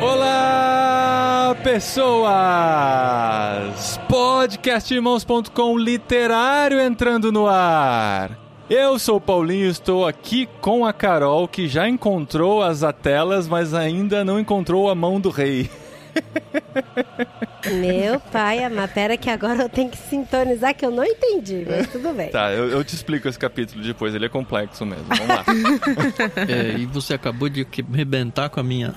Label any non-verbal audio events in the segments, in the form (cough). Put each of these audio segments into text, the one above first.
Olá, pessoas! Podcastirmãos.com literário entrando no ar. Eu sou o Paulinho, estou aqui com a Carol, que já encontrou as atelas, mas ainda não encontrou a mão do rei. (laughs) Meu pai, a pera que agora eu tenho que sintonizar que eu não entendi, mas tudo bem. Tá, eu, eu te explico esse capítulo depois, ele é complexo mesmo. Vamos lá. (laughs) É, e você acabou de que- arrebentar com a minha.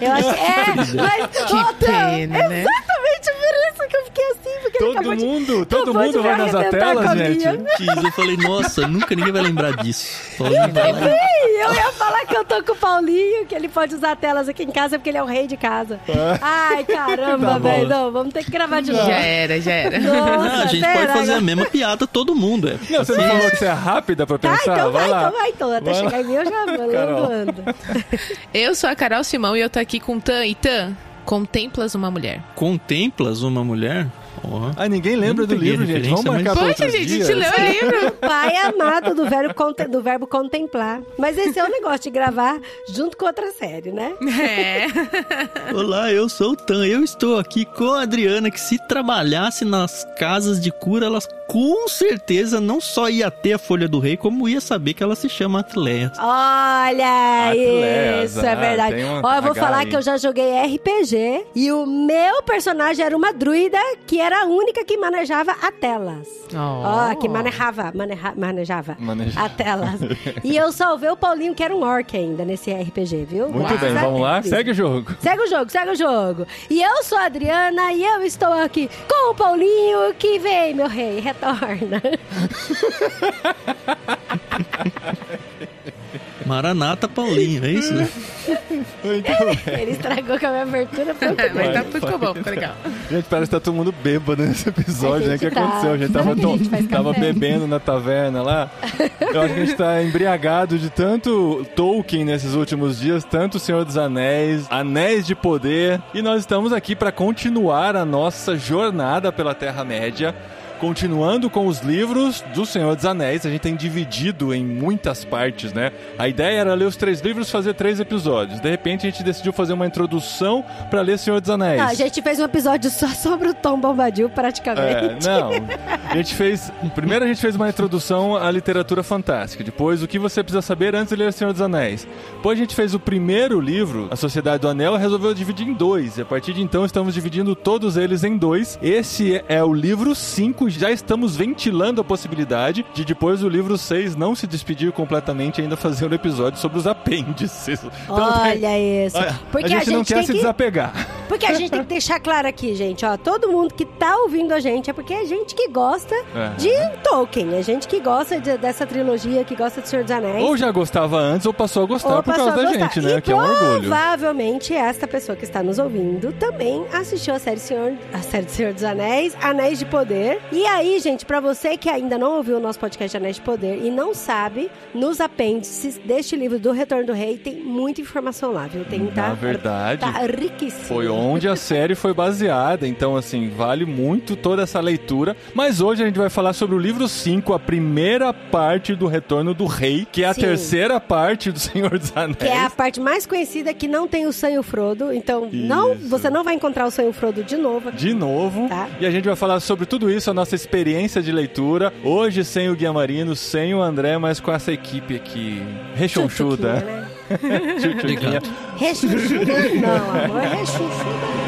Eu acho é, mas Que Dan, pena, né? Exatamente por isso que eu fiquei assim, porque ele todo acabou de... mundo, todo mundo vai nas atelas, gente. Quis, eu falei, nossa, nunca ninguém vai lembrar disso. Paulinho vai lá. Ih, Eu ia falar que eu tô com o Paulinho, que ele pode usar telas aqui em casa porque ele é o rei de casa. Ai, caramba, Tá velho. Não, vamos ter que gravar de novo. Já era, já era. Nossa, Ah, a gente será? pode fazer a mesma piada, todo mundo. É. Não, você não falou que você é rápida pra Tá, pensar? então vai, lá. então vai, então. Até Vai lá. chegar em mim eu já vou. Eu sou a Carol Simão e eu tô aqui com Tan. E Tan, contemplas uma mulher. Contemplas uma mulher? Ó. Ah, ninguém lembra do livro, a gente. Vamos marcar mas- pra Poxa, gente, a dias. gente leu o livro. Pai amado do, verbo conte- do verbo contemplar. Mas esse é o negócio de gravar junto com outra série, né? É. (laughs) Olá, eu sou o Tan. Eu estou aqui com a Adriana, que se trabalhasse nas casas de cura, elas com certeza não só ia ter a Folha do Rei, como ia saber que ela se chama Atleia. Olha isso, é ah, verdade. Ó, eu vou H falar aí. que eu já joguei RPG e o meu personagem era uma druida que era a única que manejava a telas. Ó, que manejava, maneja- manejava Maneja- a telas. e eu salvei o Paulinho, que era um orc ainda nesse RPG, viu? Muito Graças bem, vamos lá, segue o jogo. Segue o jogo, segue o jogo. E eu sou a Adriana e eu estou aqui com o Paulinho que vem, meu rei, retorna. (laughs) Maranata Paulinho, é isso, né? Bem. Ele estragou com a minha abertura. bom. Mas tá, ficou bom, ficou legal. Gente, parece que tá todo mundo bêbado nesse episódio, né? O que tá. aconteceu? A gente tava, a gente to- tava bebendo na taverna lá. Eu acho que a gente tá embriagado de tanto Tolkien nesses últimos dias, tanto Senhor dos Anéis, Anéis de Poder. E nós estamos aqui para continuar a nossa jornada pela Terra-média. Continuando com os livros do Senhor dos Anéis, a gente tem dividido em muitas partes, né? A ideia era ler os três livros, fazer três episódios. De repente a gente decidiu fazer uma introdução para ler Senhor dos Anéis. Não, a gente fez um episódio só sobre o Tom Bombadil, É, praticamente. não. A gente fez. Primeiro a gente fez uma introdução à literatura fantástica. Depois, o que você precisa saber antes de ler Senhor dos Anéis. Depois a gente fez o primeiro livro, A Sociedade do Anel, resolveu dividir em dois. E a partir de então estamos dividindo todos eles em dois. Esse é o livro 5. Já estamos ventilando a possibilidade de depois do livro 6 não se despedir completamente e ainda fazer um episódio sobre os apêndices. Então, Olha isso. olha, Porque a gente, não quer tem se que... desapegar. Porque a gente tem que deixar claro aqui, gente, ó, todo mundo que tá ouvindo a gente é porque é gente que gosta É. de Tolkien, é gente que gosta de- dessa trilogia, que gosta de Senhor dos Anéis. Ou já gostava antes ou passou a gostar ou por causa a da gostar. gente, né? E que é um orgulho. provavelmente esta pessoa que está nos ouvindo também assistiu a série Senhor, a série do Senhor dos Anéis, Anéis de Poder. E aí, gente, pra você que ainda não ouviu o nosso podcast Anéis de Poder e não sabe, nos apêndices deste livro do Retorno do Rei tem muita informação lá, viu? Tem, tá, Na verdade, tá riquíssimo. Foi onde a (laughs) série foi baseada, então assim, vale muito toda essa leitura. Mas hoje a gente vai falar sobre o livro 5, a primeira parte do Retorno do Rei, que é a Sim. terceira parte do (laughs) Senhor dos Anéis. Que é a parte mais conhecida que não tem o Sam e o Frodo. Então, não, Isso. você não vai encontrar o Sam e o Frodo de novo aqui. De novo. Tá. E a gente vai falar sobre tudo isso, a nossa experiência de leitura. Hoje sem o Guia Marino, sem o André, mas com essa equipe aqui rechonchuda. Né? (laughs) Não, amor. Rechonchuda.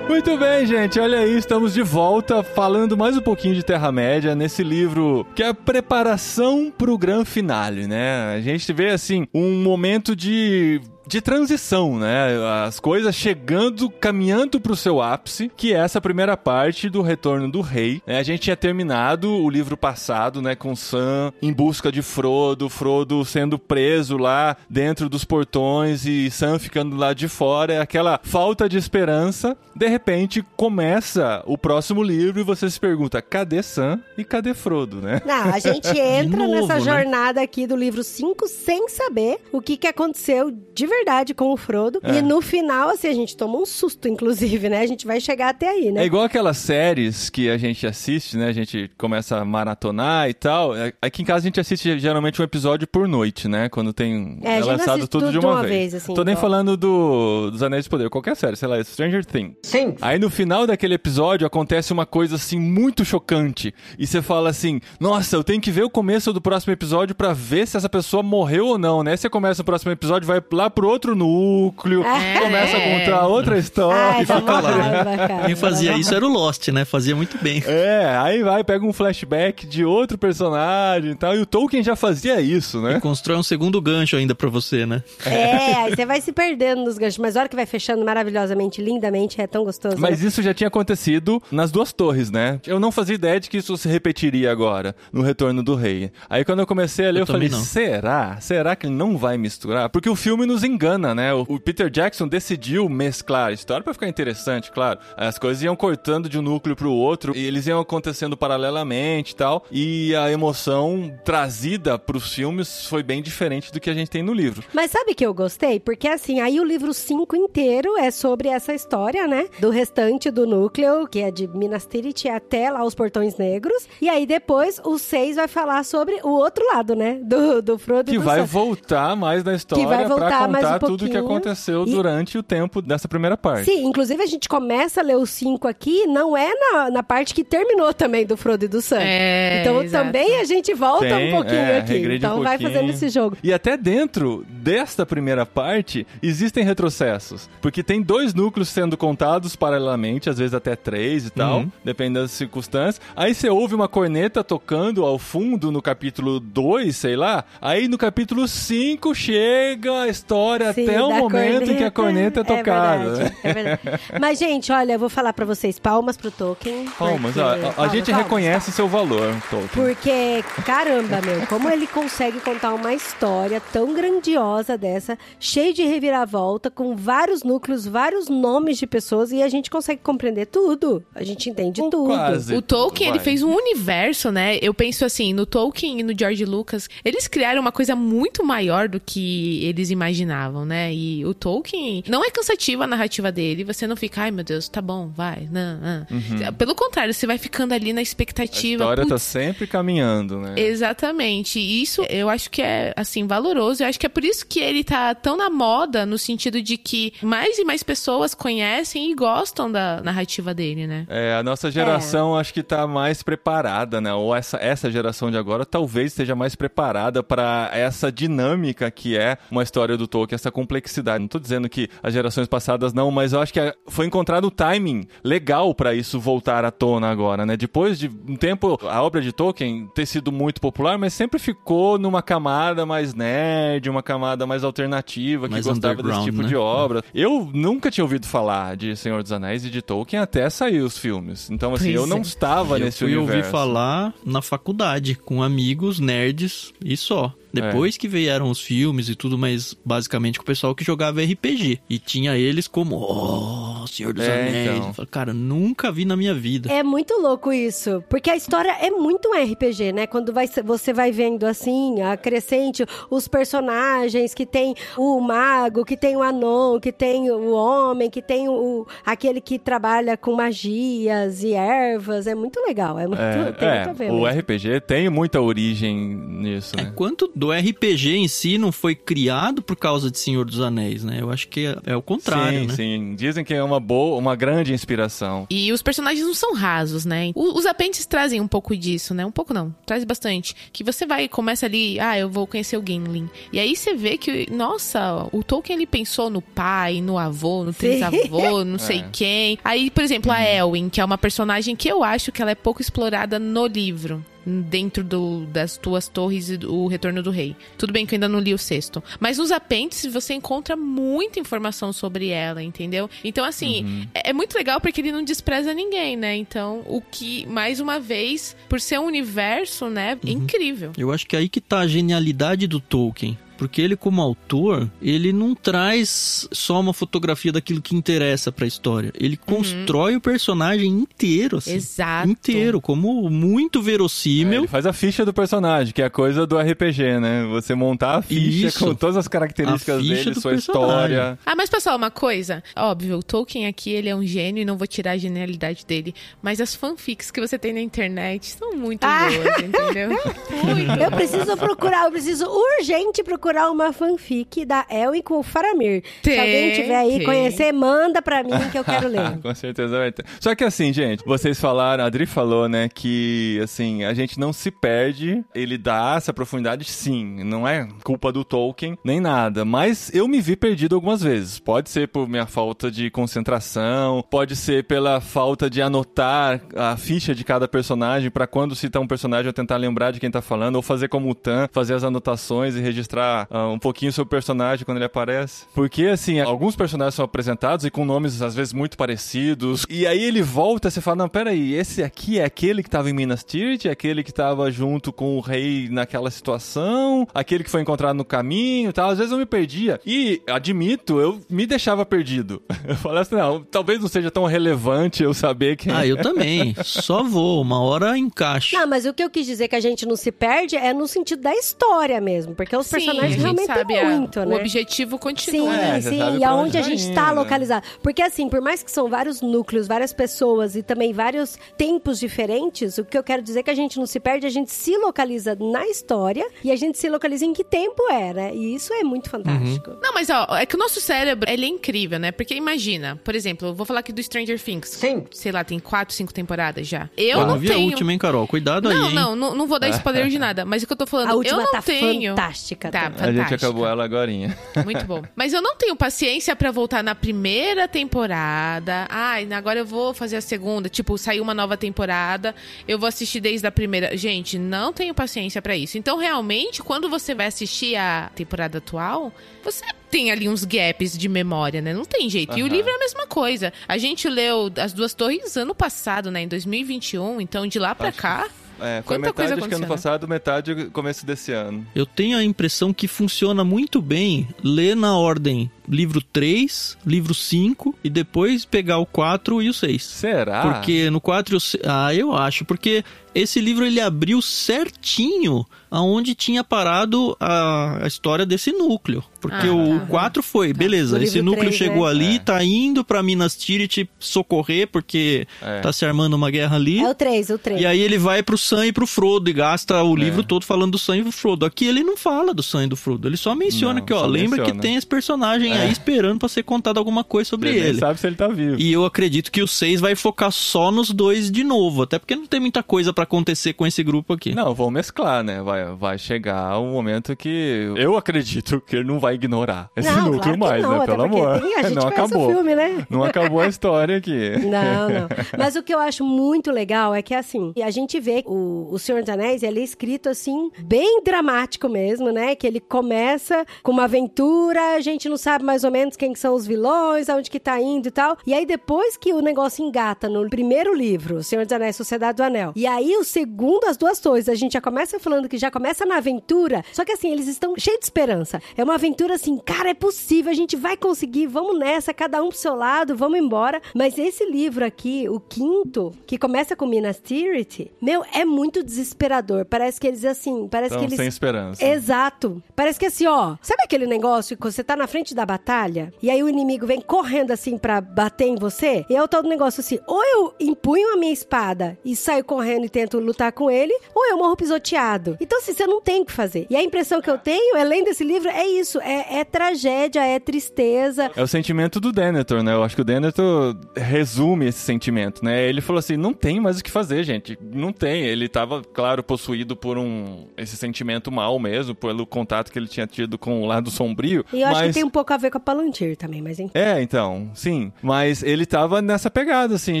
Muito bem, gente. Olha aí, estamos de volta falando mais um pouquinho de Terra-média nesse livro que é a preparação pro grande finale, né? A gente vê assim um momento de de transição, né? As coisas chegando, caminhando pro seu ápice, que é essa primeira parte do Retorno do Rei. É, a gente tinha terminado o livro passado, né, com Sam em busca de Frodo, Frodo sendo preso lá dentro dos portões e Sam ficando lá de fora, é aquela falta de esperança. De repente começa o próximo livro e você se pergunta: cadê Sam e cadê Frodo, né? Não, a gente (laughs) entra novo, nessa né? jornada aqui do livro 5 sem saber o que, que aconteceu de verdade com o Frodo. É. E no final, assim, a gente toma um susto, inclusive, né? A gente vai chegar até aí, né? É igual aquelas séries que a gente assiste, né? A gente começa a maratonar e tal. É- Aqui em casa a gente assiste geralmente um episódio por noite, né? Quando tem É, a é lançado tudo tudo de de uma, uma vez. vez, assim, Tô nem falando do, dos Anéis de Poder, qualquer série, sei lá, Stranger Things. Sim. Aí no final daquele episódio acontece uma coisa assim muito chocante. E você fala assim: nossa, eu tenho que ver o começo do próximo episódio pra ver se essa pessoa morreu ou não, né? Você começa o próximo episódio, vai lá pro outro núcleo, É. começa a contar outra história. Ai, dá (laughs) fica lá. raiva, cara. Quem fazia isso era o Lost, né? Fazia muito bem. É, aí vai, pega um flashback de outro personagem e tal. E o Tolkien já fazia isso, né? Constrói um segundo gancho ainda pra você, né? É, aí você vai se perdendo nos ganchos. Mas a hora que vai fechando maravilhosamente, lindamente, é tão gostoso. Mas né? isso já tinha acontecido nas duas torres, né? Eu não fazia ideia de que isso se repetiria agora, no Retorno do Rei. Aí quando eu comecei a ler, eu, Eu falei, não. será? Será que ele não vai misturar? Porque o filme nos engana, né? O o Peter Jackson decidiu mesclar a história pra ficar interessante, claro. As coisas iam cortando de um núcleo pro outro, e eles iam acontecendo paralelamente e tal. E a emoção trazida pros filmes foi bem diferente do que a gente tem no livro. Mas sabe que eu gostei? Porque assim, aí o livro 5 inteiro é sobre essa história, né? Do restante do núcleo, que é de Minas Tirith até lá os Portões Negros. E aí depois o 6 vai falar sobre o outro lado, né? Do, do Frodo Que do vai Sam. voltar mais na história vai voltar pra mais um contar tudo o que aconteceu E- durante o tempo dessa primeira parte. Sim, inclusive a gente começa a ler o 5 aqui, não é na, na parte que terminou também do Frodo e do Sam. É, então exato. também a gente volta Tem, um pouquinho é, aqui. regride um Então vai pouquinho. fazendo esse jogo. E até dentro desta primeira parte, existem retrocessos. Porque tem dois núcleos sendo contados paralelamente, às vezes até três e tal, Uhum. dependendo das circunstâncias. Aí você ouve uma corneta tocando ao fundo no capítulo 2, sei lá. Aí no capítulo 5 chega a história Sim, até o momento em que a corneta é tocada. verdade, né? é verdade. Mas, gente, olha, eu vou falar pra vocês, palmas pro Tolkien. Palmas, porque- a- a, palmas, gente palmas, reconhece seu valor, Tolkien. Porque, caramba, meu, como ele consegue contar uma história tão grandiosa dessa, cheia de reviravolta, com vários núcleos, vários nomes de pessoas, e a gente consegue compreender tudo. A gente entende tudo. Quase. O Tolkien, ele fez um universo, né? Eu penso assim, no Tolkien e no George Lucas, eles criaram uma coisa muito maior do que eles imaginavam, né? E o Tolkien não é cansativa a narrativa dele, você não fica, ai meu Deus, tá bom, vai, não, não. Pelo contrário, você vai ficando ali na A expectativa. história tá "Putz, sempre caminhando, né? Exatamente. E isso eu acho que é, assim, valoroso. Eu acho que é por isso que ele tá tão na moda, no sentido de que mais e mais pessoas conhecem e gostam da narrativa dele, né? É, a nossa geração acho que tá mais preparada, né? Ou essa, essa geração de agora talvez esteja mais preparada para essa dinâmica que é uma história do Tolkien, essa complexidade. Não tô dizendo que as gerações passadas não, mas eu acho que é- foi encontrado o timing legal para isso voltar à tona agora, né? Depois de um tempo, a obra de Tolkien ter sido muito popular, mas sempre ficou numa camada mais nerd, uma camada mais alternativa, que Mais gostava desse tipo né? de obra. Eu nunca tinha ouvido falar de Senhor dos Anéis e de Tolkien até sair os filmes. Então, assim, Pois eu não é. estava eu nesse fui universo. ouvir falar na faculdade, com amigos, nerds e só. É. Depois que vieram os filmes e tudo, mas basicamente com o pessoal que jogava RPG. E tinha eles como, oh, Senhor dos É, Anéis. então. Eu falei, cara, nunca vi na minha vida. É muito louco isso, porque a história é muito um RPG, né? Quando vai, você vai vendo assim, a crescente, os personagens que tem o mago, que tem o anon, que tem o homem, que tem o aquele que trabalha com magias e ervas, é muito legal, é muito, É, tem é, muito a ver. o mesmo. RPG tem muita origem nisso, É, né? quanto do RPG em si não foi criado por causa de Senhor dos Anéis, né? Eu acho que é, é o contrário, sim, né? sim. Dizem que é uma boa, uma grande inspiração. E os personagens não são rasos, né? O- Os apêndices trazem um pouco disso, né? Um pouco não, traz bastante. Que você vai, começa ali, ah, eu vou conhecer o Gimli. E aí você vê que, nossa, o Tolkien ele pensou no pai, no avô, no trisavô, (laughs) não sei É. quem. Aí, por exemplo, a Elwin, que é uma personagem que eu acho que ela é pouco explorada no livro. Dentro do, das tuas torres e o Retorno do Rei. Tudo bem que eu ainda não li o sexto. Mas nos apêndices você encontra muita informação sobre ela, entendeu? Então, assim, uhum. é, é, muito legal porque ele não despreza ninguém, né? Então, o que, mais uma vez, por ser um universo, né, é uhum. incrível. Eu acho que é aí que tá a genialidade do Tolkien porque ele como autor, ele não traz só uma fotografia daquilo que interessa para a história. Ele uhum. constrói o personagem inteiro, assim. Exato. Inteiro, como muito verossímil. É, ele faz a ficha do personagem, que é a coisa do RPG, né? Você montar a ficha Isso. com todas as características dele, sua personagem. história. Ah, mas pessoal, uma coisa. Óbvio, o Tolkien aqui, ele é um gênio e não vou tirar a genialidade dele. Mas as fanfics que você tem na internet são muito ah. boas, entendeu? (laughs) muito. Eu preciso procurar, eu preciso urgente procurar procurar uma fanfic da Elwin com o Faramir. Tem, Se alguém tiver aí tem. conhecer, manda pra mim que eu quero ler. (laughs) com certeza vai ter. Só que assim, gente, vocês falaram, a Adri falou, né, que assim, a gente não se perde, ele dá essa profundidade sim, não é culpa do Tolkien, nem nada, mas eu me vi perdido algumas vezes. Pode ser por minha falta de concentração, pode ser pela falta de anotar a ficha de cada personagem para quando citar um personagem eu tentar lembrar de quem tá falando, ou fazer como o Tan, fazer as anotações e registrar uh, um pouquinho sobre o personagem quando ele aparece. Porque, assim, alguns personagens são apresentados e com nomes, às vezes, muito parecidos. E aí ele volta e você fala, não, peraí, esse aqui é aquele que tava em Minas Tirith? É aquele que tava junto com o rei naquela situação? Aquele que foi encontrado no caminho e tal? Às vezes eu me perdia. E, admito, eu me deixava perdido. (laughs) Eu falei assim, não, talvez não seja tão relevante eu saber quem Ah, eu também. (laughs) Só vou, uma hora encaixa. Não, mas o que eu quis dizer que a gente não se perde é no sentido da história mesmo. Porque os Sim. personagens mas realmente sabe é muito, a, né? O objetivo continua. Sim, é, sim. E aonde a gente está localizado. Porque assim, por mais que são vários núcleos, várias pessoas e também vários tempos diferentes, o que eu quero dizer é que a gente não se perde, a gente se localiza na história e a gente se localiza em que tempo era. E isso é muito fantástico. Uhum. Não, mas ó, é que o nosso cérebro, ele é incrível, né? Porque imagina, por exemplo, eu vou falar aqui do Stranger Things. Sim. Sei lá, tem quatro, cinco temporadas já. Eu, eu não, vi tenho... a última, hein, Carol? Cuidado não, aí, Não, não, não vou dar spoiler de nada. Mas o que eu tô falando, a última eu não tá tenho... fantástica. Tá, fantástica. A gente acabou ela agorinha. (laughs) Muito bom. Mas eu não tenho paciência para voltar na primeira temporada. Ai, agora eu vou fazer a segunda. Tipo, saiu uma nova temporada, eu vou assistir desde a primeira. Gente, não tenho paciência para isso. Então, realmente, quando você vai assistir a temporada atual, você tem ali uns gaps de memória, né? Não tem jeito. Uhum. E o livro é a mesma coisa. A gente leu As Duas Torres ano passado, né? Em 2021. Então, de lá pra cá. É, foi Quanta metade acho que ano passado, metade começo desse ano. Eu tenho a impressão que funciona muito bem ler na ordem livro 3, livro 5 e depois pegar o 4 e o 6. Será? Porque no 4 e o 6... Ah, eu acho, porque esse livro ele abriu certinho aonde tinha parado a, a história desse núcleo. Porque ah, o tá. 4 foi, tá. beleza, esse núcleo 3, chegou né? ali, é. tá indo pra Minas Tirith socorrer, porque é. tá se armando uma guerra ali. É o 3, o 3. E aí ele vai pro Sam e pro Frodo e gasta o é. livro todo falando do Sam e do Frodo. Aqui ele não fala do Sam e do Frodo, ele só menciona não, que, ó, lembra menciona. que tem esse personagem é. aí esperando para ser contado alguma coisa sobre ele. ele. sabe se ele tá vivo. E eu acredito que o 6 vai focar só nos dois de novo, até porque não tem muita coisa para acontecer com esse grupo aqui. Não, vão mesclar, né? Vai, vai chegar um momento que eu acredito que ele não vai ignorar esse não, núcleo claro mais, não, né? Pelo amor. Tem, (laughs) não acabou. Filme, né? Não acabou a história aqui. (laughs) Não, não. Mas o que eu acho muito legal é que assim, a gente vê o, o Senhor dos Anéis, ele é escrito assim, bem dramático mesmo, né? Que ele começa com uma aventura, a gente não sabe mais ou menos quem são os vilões, aonde que tá indo e tal. E aí depois que o negócio engata no primeiro livro, O Senhor dos Anéis, Sociedade do Anel, e aí o segundo, As Duas Torres, a gente já começa falando que já começa na aventura, só que assim, eles estão cheios de esperança. É uma aventura assim, cara, é possível, a gente vai conseguir, vamos nessa, cada um pro seu lado, vamos embora. Mas esse livro aqui, o quinto, que começa com Minas Tirith, meu, é muito desesperador. Parece que eles assim, parece que eles... sem esperança. Exato. Parece que assim, ó, sabe aquele negócio que você tá na frente da batalha e aí o inimigo vem correndo assim para bater em você, e é o tal do negócio assim, ou eu empunho a minha espada e saio correndo e tento lutar com ele, ou eu morro pisoteado. Então assim, você não tem o que fazer. E a impressão que eu tenho, além desse livro, é isso, é, é tragédia, é tristeza. É o sentimento do Denethor, né? Eu acho que o Denethor resume esse sentimento, né? Ele falou assim, não tem mais o que fazer, gente. Não tem. Ele tava, claro, possuído por um esse sentimento mal mesmo, pelo contato que ele tinha tido com o lado sombrio. E eu mas... acho que tem um pouco a ver com a Palantir também, mas enfim. É, então, sim. Mas ele tava nessa pegada, assim,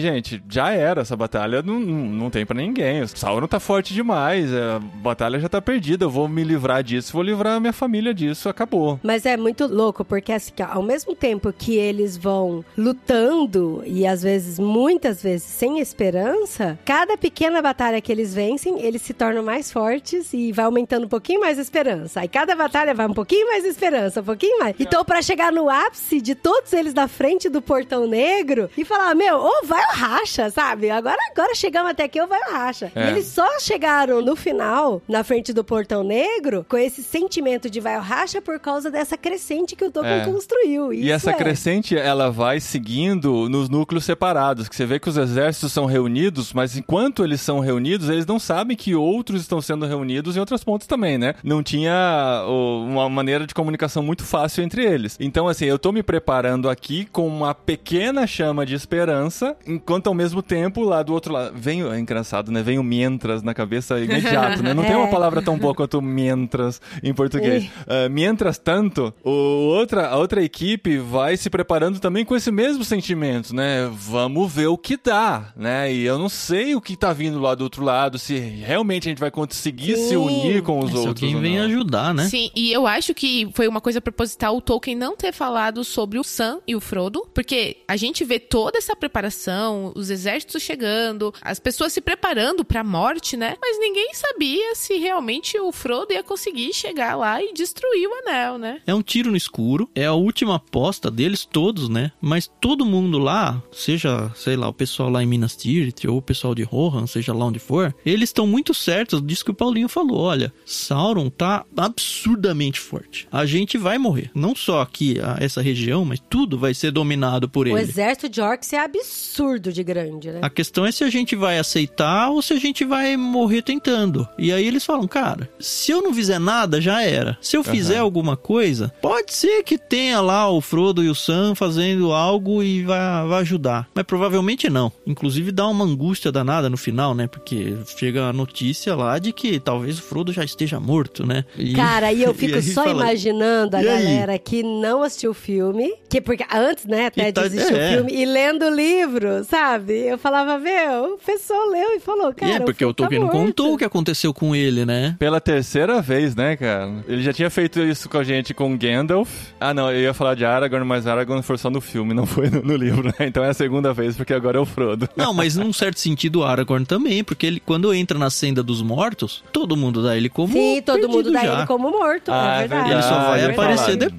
gente. Já era, essa batalha não, não, tem pra ninguém. O Sauron tá forte demais, a batalha já tá perdida. Eu vou me livrar disso, vou livrar a minha família disso, acabou. Mas é muito louco, porque assim, ao mesmo tempo que eles vão lutando, e às vezes, muitas vezes, sem esperança, cada pequena batalha que eles vencem, eles se tornam mais fortes e vai aumentando um pouquinho mais a esperança. Aí cada batalha vai um pouquinho mais esperança, um pouquinho mais. Então, pra chegar no ápice de todos eles na frente do portão negro e falar, meu, ou vai o racha, sabe? Agora, agora chegamos até aqui, ou vai o racha. É. E eles só chegaram no final, na frente do portão negro, com esse sentimento de vai o racha por causa dessa crescente que o Tolkien É. construiu. E Isso essa é. crescente, ela vai seguindo nos núcleos separados, que você vê que os exércitos são reunidos, mas enquanto eles são reunidos, eles não sabem que outros estão sendo reunidos em outras pontas também, né? Não tinha uma maneira de comunicação muito fácil entre eles. Então, assim, eu tô me preparando aqui com uma pequena chama de esperança, enquanto ao mesmo tempo, lá do outro lado, vem, o- é engraçado, né? Vem o mientras na cabeça imediato, né? Não tem (laughs) É. uma palavra tão boa quanto mientras em português. Ah, mientras tanto, o outra, a outra equipe vai se preparando também com esse mesmo sentimento, né? Vamos ver o que dá, né? E eu não sei o que tá vindo lá do outro lado, se realmente a gente vai conseguir se Sim. unir com os É outros. quem ou vem ajudar, né? Sim, e eu acho que foi uma coisa proposital o Tolkien não ter falado sobre o Sam e o Frodo, porque a gente vê toda essa preparação, os exércitos chegando, as pessoas se preparando pra morte, né? Mas ninguém sabia se realmente o Frodo ia conseguir chegar lá e destruir o anel, né? É um tiro no escuro, é a última aposta deles todos, né? Mas todo mundo lá, seja, sei lá, o pessoal lá em Minas Tirith ou o pessoal de Rohan, seja lá onde for, eles estão muito certos disso que o Paulinho falou. Olha, Sauron tá absurdamente forte. A gente vai morrer. Não só aqui, a- essa região, mas tudo vai ser dominado por O ele. exército de orcs é absurdo de grande, né? A questão é se a gente vai aceitar ou se a gente vai morrer tentando. E aí eles falam, cara, se eu não fizer nada, já era. Se eu fizer alguma coisa, pode ser que tenha lá o Frodo e o Sam fazendo algo e vai, vai ajudar. Mas provavelmente não. Inclusive dá uma angústia danada no final, né? Porque chega a notícia lá de que talvez o Frodo já esteja morto, né? E- Cara, e eu (laughs) fico aí só fala, imaginando a "E aí?" galera que não assistiu o filme, que porque antes, né, até E tá- de assistir é. o filme, e lendo o livro, sabe? Eu falava, meu, o pessoal leu e falou, E cara, é porque o tá Tolkien não morto. contou o que aconteceu com ele, né? Pela terceira vez, né, cara? Ele já tinha feito isso com a gente com Gandalf. Ah, não, eu ia falar de Aragorn, mas Aragorn foi só no filme, não foi no, no livro, né? Então é a segunda vez, porque agora é o Frodo. Não, mas num certo sentido o Aragorn também, porque ele quando entra na senda dos mortos, todo mundo dá ele como Sim, todo mundo dá já. ele como morto, Ah, é é verdade. Ele só vai é aparecer verdade.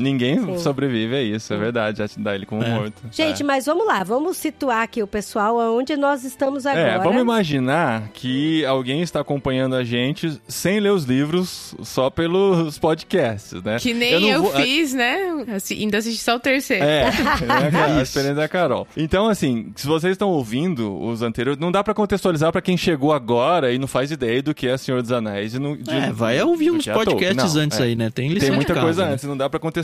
Ninguém Sim. sobrevive a isso, é verdade. Já te dá ele como É. morto. Gente, é. mas vamos lá, vamos situar aqui o pessoal aonde nós estamos agora. É, vamos imaginar que alguém está acompanhando a gente sem ler os livros, só pelos podcasts, né? Que nem não eu, vou- fiz, né? Assim, ainda assisti só o terceiro. É, (laughs) é a experiência da Carol. Então, assim, se vocês estão ouvindo os anteriores, não dá pra contextualizar pra quem chegou agora e não faz ideia do que é Senhor dos Anéis. E não, de- É, vai ouvir uns é podcasts Não, antes é. aí, né? Tem lição Tem de muita casa, coisa né? antes, não dá pra contextualizar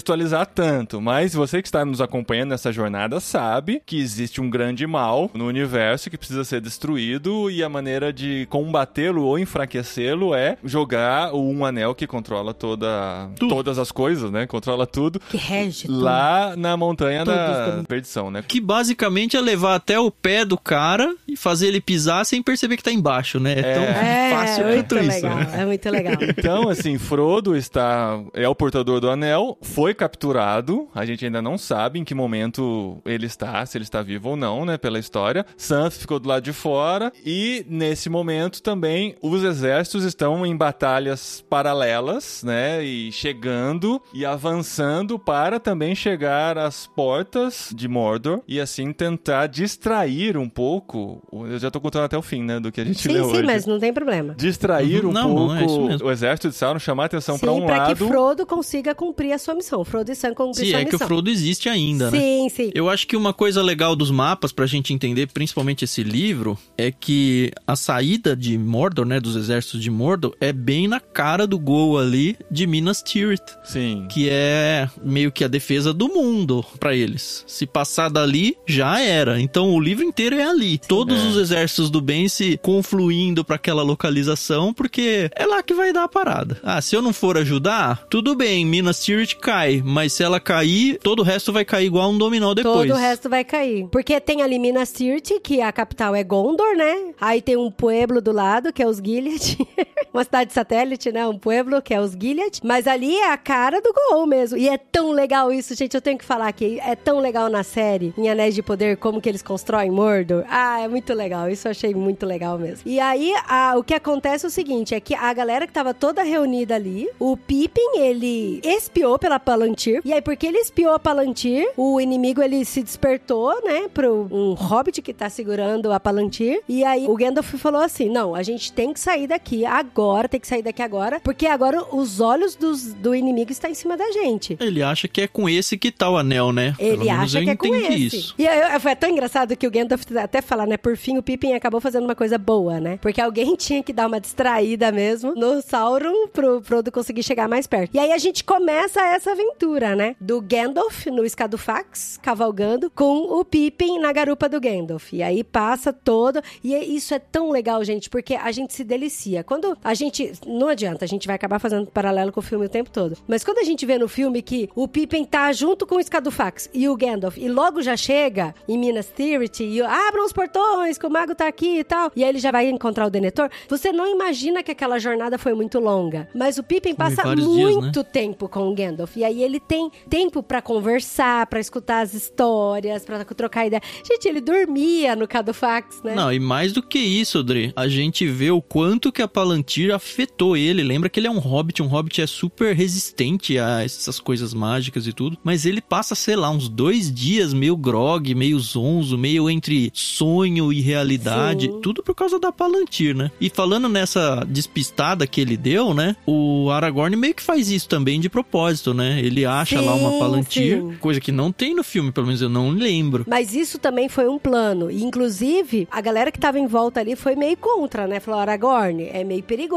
tanto. Mas você que está nos acompanhando nessa jornada sabe que existe um grande mal no universo que precisa ser destruído e a maneira de combatê-lo ou enfraquecê-lo é jogar o um anel que controla toda, Tudo. todas as coisas, né? Controla tudo. Que rege tudo. Lá na montanha Todos da perdição, né? Que basicamente é levar até o pé do cara e fazer ele pisar sem perceber que tá embaixo, né? É, tão É, fácil muito quanto isso. legal, né? é muito legal. Então, assim, Frodo está. É o portador do anel, foi capturado. A gente ainda não sabe em que momento ele está, se ele está vivo ou não, né? Pela história. Sam ficou do lado de fora. E nesse momento também os exércitos estão em batalhas paralelas, né? E chegando e avançando para também chegar às portas de Mordor e assim tentar distrair um pouco. Eu já tô contando até o fim, né? Do que a gente Sim, leu sim, hoje mas não tem problema. distrair Uhum. um Não, não, pouco é isso mesmo. o exército de Sauron, chamar a atenção Sim, pra um pra lado. que Frodo consiga cumprir a sua missão. Frodo e Sam cumprir Sim, é que o. Frodo existe ainda, né? Sim, sim. Eu acho que uma coisa legal dos mapas pra gente entender, principalmente esse livro, é que a saída de Mordor, né, dos exércitos de Mordor, é bem na cara do gol ali de Minas Tirith, Sim. que é meio que a defesa do mundo pra eles. Se passar dali, já era. Então o livro inteiro é ali. Todos É. os exércitos do bem se confluindo pra aquela localização, porque é lá que vai dar a parada. Ah, se eu não for ajudar, tudo bem, Minas Tirith cai. Cai, mas se ela cair, todo o resto vai cair igual um dominó depois. Todo o resto vai cair. Porque tem ali Minas Tirith, que a capital é Gondor, né? Aí tem um pueblo do lado, que é os Gilead. (laughs) Uma cidade satélite, né? Um pueblo, que é os Gilead. Mas ali é a cara do Gol mesmo. E é tão legal isso, gente. Eu tenho que falar que é tão legal na série, em Anéis de Poder, como que eles constroem Mordor. Ah, é muito legal. Isso eu achei muito legal mesmo. E aí, a- o que acontece é o seguinte, é que a galera que tava toda reunida ali, o Pippin, ele espiou pela Palantir. E aí, porque ele espiou a Palantir, o inimigo, ele se despertou, né, pro um hobbit que tá segurando a Palantir. E aí, o Gandalf falou assim, não, a gente tem que sair daqui agora, tem que sair daqui agora, porque agora os olhos dos, do inimigo estão em cima da gente. Ele acha que é com esse que tá o anel, né? Ele acha eu que é com esse. isso. E aí, foi tão engraçado que o Gandalf até falar, né? Por fim, o Pippin acabou fazendo uma coisa boa, né? Porque alguém (laughs) tinha que dar uma distraída mesmo no Sauron pro Frodo conseguir chegar mais perto. E aí a gente começa essa aventura, né? Do Gandalf no Escadufax, cavalgando, com o Pippin na garupa do Gandalf. E aí passa todo... E é- isso é tão legal, gente, porque a gente se delicia. Quando a gente... Não adianta, a gente vai acabar fazendo paralelo com o filme o tempo todo. Mas quando a gente vê no filme que o Pippin tá junto com o Escadufax e o Gandalf, e logo já chega em Minas Tirith e abram os portões, que o mago tá aqui e tal, e aí ele já vai encontrar o Denethor, você não imagina que aquela jornada foi muito longa. Mas o Pippin passa vários dias, né? muito tempo com o Gandalf. E aí ele tem tempo pra conversar, pra escutar as histórias, pra trocar ideia. Gente, ele dormia no Cadufax, né? Não, e mais do que isso, Dre, a gente vê o quanto que a Palantir afetou ele. Lembra que ele é um hobbit, um hobbit é super resistente a essas coisas mágicas e tudo, mas ele passa, sei lá, uns dois dias meio grog, meio zonzo, meio entre sonho e realidade, Sim. tudo por causa da Palantir, né? E falando nessa despistada que ele deu, né, o Aragorn meio que faz isso também de propósito, né? Ele acha lá uma Sim, Palantir, sim. coisa que não tem no filme, pelo menos eu não lembro. Mas isso também foi um plano. E, inclusive, a galera que tava em volta ali foi meio contra, né? Falou, Aragorn, é meio perigoso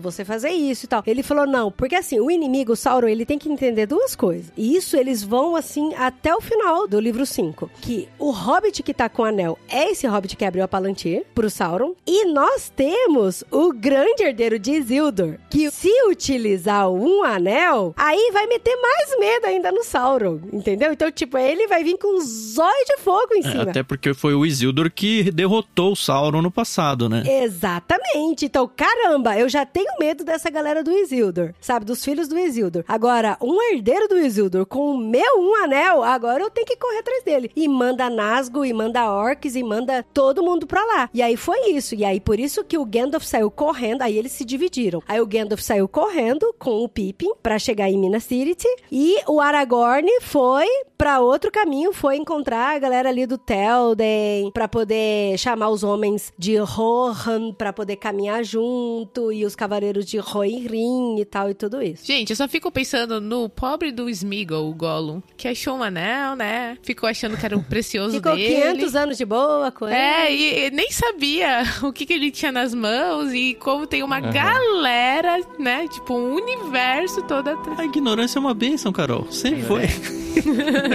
você fazer isso e tal. Ele falou, não, porque assim, o inimigo, o Sauron, ele tem que entender duas coisas. E isso eles vão, assim, até o final do livro 5. Que o Hobbit que tá com o anel é esse Hobbit que abriu a Palantir pro Sauron. E nós temos o grande herdeiro de Isildur, que se utilizar um anel, aí vai meter mais medo ainda no Sauron, entendeu? Então, tipo, ele vai vir com um zóio de fogo em É, cima. até porque foi o Isildur que derrotou o Sauron no passado, né? Exatamente. Então, caramba, eu já tenho medo dessa galera do Isildur, sabe? Dos filhos do Isildur. Agora, um herdeiro do Isildur com o meu um anel, agora eu tenho que correr atrás dele. E manda Nazgûl, e manda Orcs, e manda todo mundo pra lá. E aí foi isso. E aí, por isso que o Gandalf saiu correndo, aí eles se dividiram. Aí o Gandalf saiu correndo com o Pippin pra chegar em Minas Tirith, e o Aragorn foi pra outro caminho, foi encontrar a galera ali do Telden, pra poder chamar os homens de Rohan, pra poder caminhar junto, e os cavaleiros de Rohirrim e tal, e tudo isso. Gente, eu só fico pensando no pobre do Smeagol, o Gollum, que achou um anel, né? Ficou achando que era o precioso Ficou dele. 500 anos de boa com ele. É, e, e nem sabia (laughs) o que, que ele tinha nas mãos e como tem uma Aham. galera, né? Tipo, um universo todo atrás. A ignorância é uma bênção, Carol. Sempre foi. (laughs)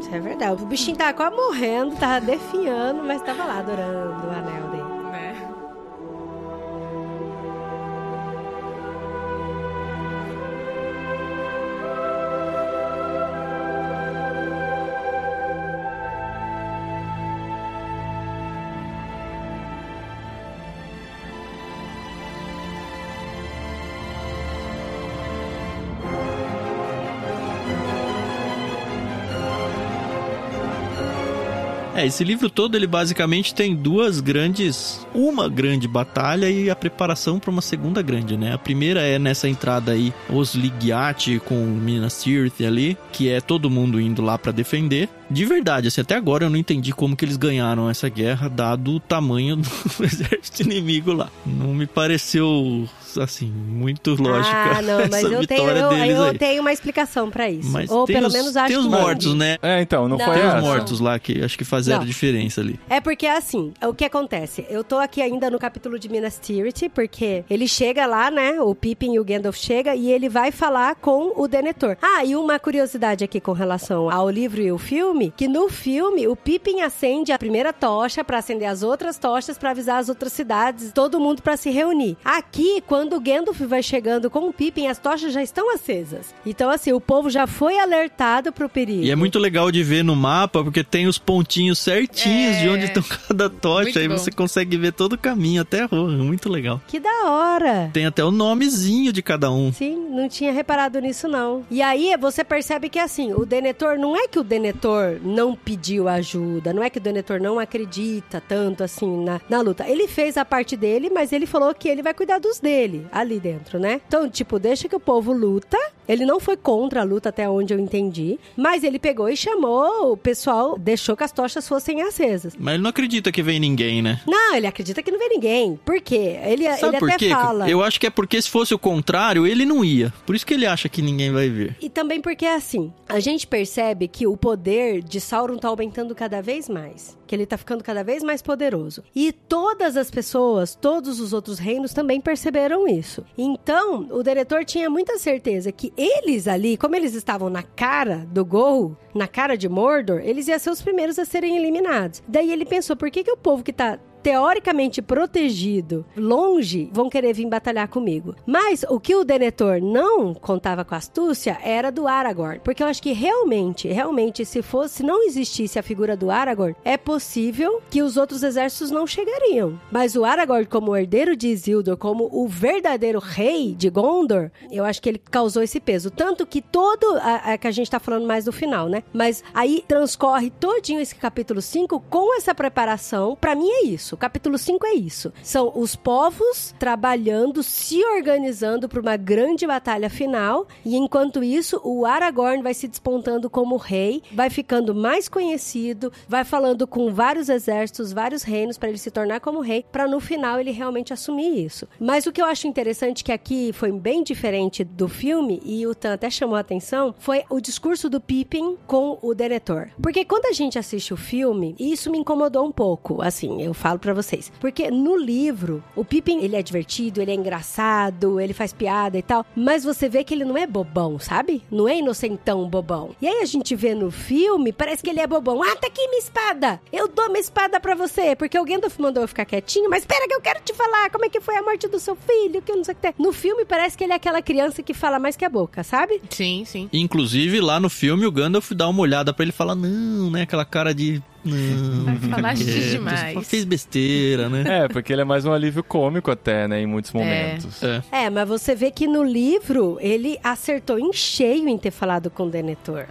Isso é verdade. O bichinho tava quase morrendo, tava definhando, mas tava lá adorando o anel dele. É, esse livro todo ele basicamente tem duas grandes, uma grande batalha e a preparação para uma segunda grande, né? A primeira é nessa entrada aí, os Ligiati com Minas Tirith ali, que é todo mundo indo lá para defender. De verdade, assim, até agora eu não entendi como que eles ganharam essa guerra, dado o tamanho do (laughs) exército inimigo lá. Não me pareceu, assim, muito lógica ah, não, mas essa eu tenho, vitória eu, deles eu aí. tenho uma explicação pra isso. Mas Ou pelo os, menos acho tem os que mortos, né? É, então, não, Não. foi Tem os essa. mortos lá que acho que fizeram diferença ali. É porque assim, o que acontece? Eu tô aqui ainda no capítulo de Minas Tirith, porque ele chega lá, né? O Pippin e o Gandalf chega e ele vai falar com o Denethor. Ah, e uma curiosidade aqui com relação ao livro e o filme filme que no filme o Pippin acende a primeira tocha pra acender as outras tochas pra avisar as outras cidades, todo mundo pra se reunir. Aqui, quando o Gandalf vai chegando com o Pippin, as tochas já estão acesas. Então, assim, o povo já foi alertado pro perigo. E é muito legal de ver no mapa, porque tem os pontinhos certinhos É. de onde estão (laughs) cada tocha. Muito aí bom. você consegue ver todo o caminho até a rua. Muito legal. Que da hora! Tem até o nomezinho de cada um. Sim, não tinha reparado nisso não. E aí você percebe que assim, o Denethor, não é que o Denethor não pediu ajuda, não é que o Denethor não acredita tanto assim na, na luta. Ele fez a parte dele, mas ele falou que ele vai cuidar dos dele ali dentro, né? Então, tipo, deixa que o povo luta. Ele não foi contra a luta até onde eu entendi, mas ele pegou e chamou o pessoal, deixou que as tochas fossem acesas. Mas ele não acredita que vem ninguém, né? Não, ele acredita que não vê ninguém. Por quê? Ele, Sabe ele por até quê? fala. Eu acho que é porque se fosse o contrário, ele não ia. Por isso que ele acha que ninguém vai ver. E também porque, assim, a gente percebe que o poder de Sauron tá aumentando cada vez mais. Que ele tá ficando cada vez mais poderoso. E todas as pessoas, todos os outros reinos também perceberam isso. Então, o diretor tinha muita certeza que eles ali, como eles estavam na cara do gol, na cara de Mordor, eles iam ser os primeiros a serem eliminados. Daí ele pensou, por que, que o povo que tá teoricamente protegido, longe, vão querer vir batalhar comigo. Mas o que o Denethor não contava com astúcia era do Aragorn. Porque eu acho que realmente, realmente, se fosse, se não existisse a figura do Aragorn, é possível que os outros exércitos não chegariam. Mas o Aragorn, como herdeiro de Isildur, como o verdadeiro rei de Gondor, eu acho que ele causou esse peso. Tanto que todo. A, a que a gente tá falando mais no final, né? Mas aí transcorre todinho esse capítulo 5 com essa preparação. Pra mim é isso. O capítulo 5 é isso. São os povos trabalhando, se organizando para uma grande batalha final. E enquanto isso, o Aragorn vai se despontando como rei, vai ficando mais conhecido, vai falando com vários exércitos, vários reinos para ele se tornar como rei, para no final ele realmente assumir isso. Mas o que eu acho interessante que aqui foi bem diferente do filme e o Tan até chamou a atenção, foi o discurso do Pippin com o Denethor. Porque quando a gente assiste o filme, isso me incomodou um pouco, assim, eu falo pra vocês. Porque no livro, o Pippin, ele é divertido, ele é engraçado, ele faz piada e tal, mas você vê que ele não é bobão, sabe? Não é inocentão bobão. E aí a gente vê no filme, parece que ele é bobão. Ah, tá aqui minha espada! Eu dou minha espada pra você, porque o Gandalf mandou eu ficar quietinho, mas espera que eu quero te falar como é que foi a morte do seu filho, que eu não sei o que tem. No filme parece que ele é aquela criança que fala mais que a boca, sabe? Sim, sim. Inclusive, lá no filme, o Gandalf dá uma olhada pra ele e fala: Não, né? Aquela cara de. Não, fica Falaste quieto, demais." só Fez besteira, né? É, porque ele é mais um alívio cômico até, né, em muitos momentos. É. É, mas você vê que no livro ele acertou em cheio em ter falado com o Denethor.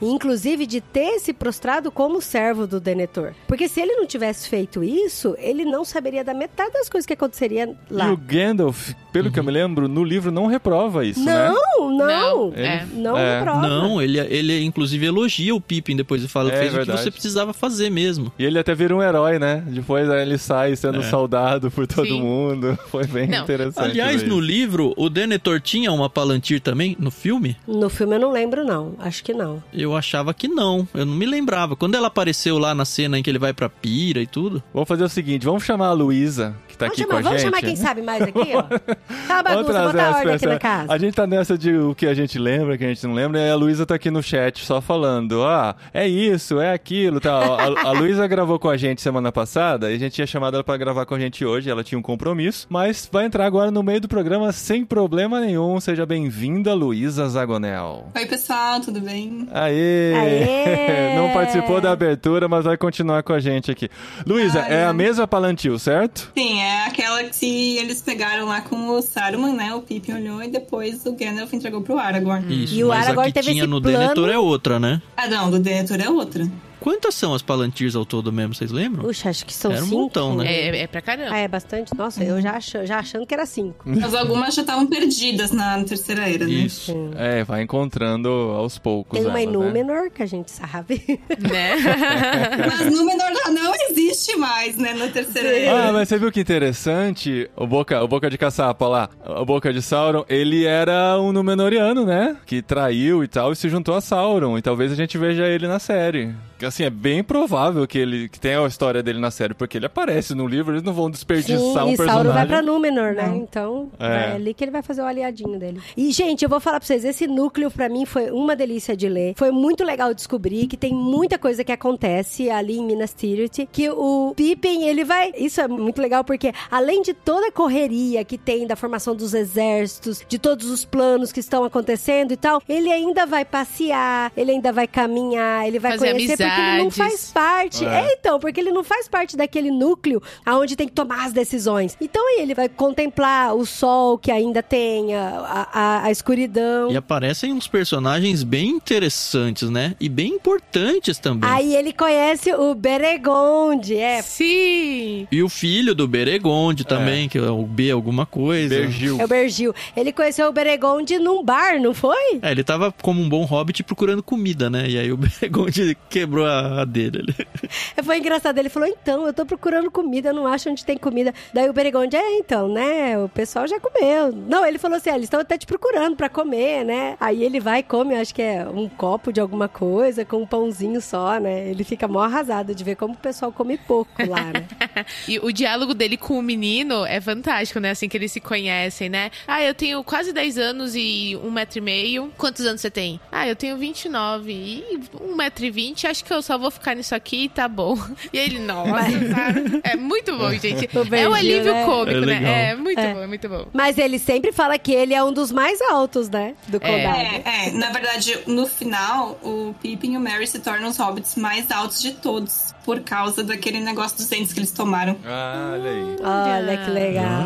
E, Inclusive de ter se prostrado como servo do Denethor. Porque se ele não tivesse feito isso, ele não saberia da metade das coisas que aconteceria E lá. o Gandalf, pelo que eu me lembro, no livro não reprova isso, né? Não, não. Não, Ele- é. Não É. reprova. Não, ele, ele inclusive elogia o Pippin depois. Ele fala: É, fez o que você precisava fazer mesmo. E ele até vira um herói, né? Depois aí ele sai sendo É. saudado por todo Sim. mundo. (laughs) Foi bem Não. interessante. Aliás, no livro, o Denethor tinha uma Palantir também? No filme? No filme eu não lembro, não. Acho que não. Eu achava que não. Eu não me lembrava. Quando ela apareceu lá na cena em que ele vai pra pira e tudo. Vamos fazer o seguinte, vamos chamar a Luísa, tá vamos aqui chamar, com a vamos gente. chamar quem sabe mais aqui, (laughs) ó. Tá uma Vamos bagunça, botar ordem aqui na casa. A gente tá nessa de o que a gente lembra, o que a gente não lembra, e a Luísa tá aqui no chat só falando, ah, é isso, é aquilo, tá. A, a Luísa gravou com a gente semana passada, e a gente tinha chamado ela pra gravar com a gente hoje, ela tinha um compromisso, mas vai entrar agora no meio do programa sem problema nenhum. Seja bem-vinda, Luísa Zagonel. Oi, pessoal, tudo bem? Aê! Aê! (laughs) Não participou da abertura, mas vai continuar com a gente aqui. Luísa, é a mesma Palantir, certo? Sim, é aquela que eles pegaram lá com o Saruman, né? O Pippin olhou e depois o Gandalf entregou pro Aragorn. Isso, E o mas Aragorn a que teve tinha esse no plano- Denethor é outra, né? Ah, não, do Denethor é outra. Quantas são as Palantirs ao todo mesmo, vocês lembram? Puxa, acho que são Era um cinco. montão, né? É, é pra caramba. Ah, é bastante? Nossa, eu já, ach... já achando que era cinco. (laughs) Mas algumas já estavam perdidas na terceira era, né? Isso. É, vai encontrando aos poucos. Tem uma em elas, né? Númenor, que a gente sabe. (laughs) Né? (laughs) Mas Númenor já não existe mais. né, no terceiro Sim. ano. Ah, mas você viu que interessante? O Boca, o Boca de Caçapa lá, o Boca de Sauron, ele era um Númenoriano, né? Que traiu e tal e se juntou a Sauron. E talvez a gente veja ele na série. Assim, é bem provável que ele que tenha a história dele na série, porque ele aparece no livro, eles não vão desperdiçar Sim, um e personagem. Sauron vai pra Númenor, né? Então, É. é ali que ele vai fazer o aliadinho dele. E, gente, eu vou falar pra vocês, esse núcleo pra mim foi uma delícia de ler. Foi muito legal descobrir que tem muita coisa que acontece ali em Minas Tirith, que o Pippin, ele vai... Isso é muito legal, porque além de toda a correria que tem da formação dos exércitos, de todos os planos que estão acontecendo e tal, ele ainda vai passear, ele ainda vai caminhar, ele vai Fazer conhecer, porque ele não faz parte. É. É, então, porque ele não faz parte daquele núcleo aonde tem que tomar as decisões. Então aí ele vai contemplar o sol que ainda tem, a, a, a escuridão. E aparecem uns personagens bem interessantes, né? E bem importantes também. Aí ele conhece o Beregonde, é. Sim! E o filho do Beregonde também, que é o B alguma coisa. Bergil. É o Bergil. Ele conheceu o Beregonde num bar, não foi? É, ele tava como um bom hobbit procurando comida, né? E aí o (laughs) Beregonde quebrou a, dele ali. (laughs) Foi engraçado. Ele falou: então, eu tô procurando comida, eu não acho onde tem comida. Daí o Beregonde, é, então, né? O pessoal já comeu. Não, ele falou assim: ah, eles estão até te procurando pra comer, né? Aí ele vai e come, acho que é um copo de alguma coisa, com um pãozinho só, né? Ele fica mó arrasado de ver como o pessoal come pouco lá, né? (laughs) E o diálogo dele com o menino é fantástico, né? Assim que eles se conhecem, né? Ah, eu tenho quase 10 anos e um metro e meio. Quantos anos você tem? Ah, eu tenho 29 e um metro e vinte. Acho que eu só vou ficar nisso aqui e tá bom. (laughs) E ele, nossa, cara. É muito bom, (laughs) gente. O É beijinho, um alívio né? cômico, É né? É muito É. bom, é muito bom. Mas ele sempre fala que ele é um dos mais altos, né? Do condado. É, é, na verdade, no final, o Pippin e o Merry se tornam os hobbits mais altos de todos. Por causa daquele negócio dos dentes que eles tomaram. Ah, olha aí. Olha que legal.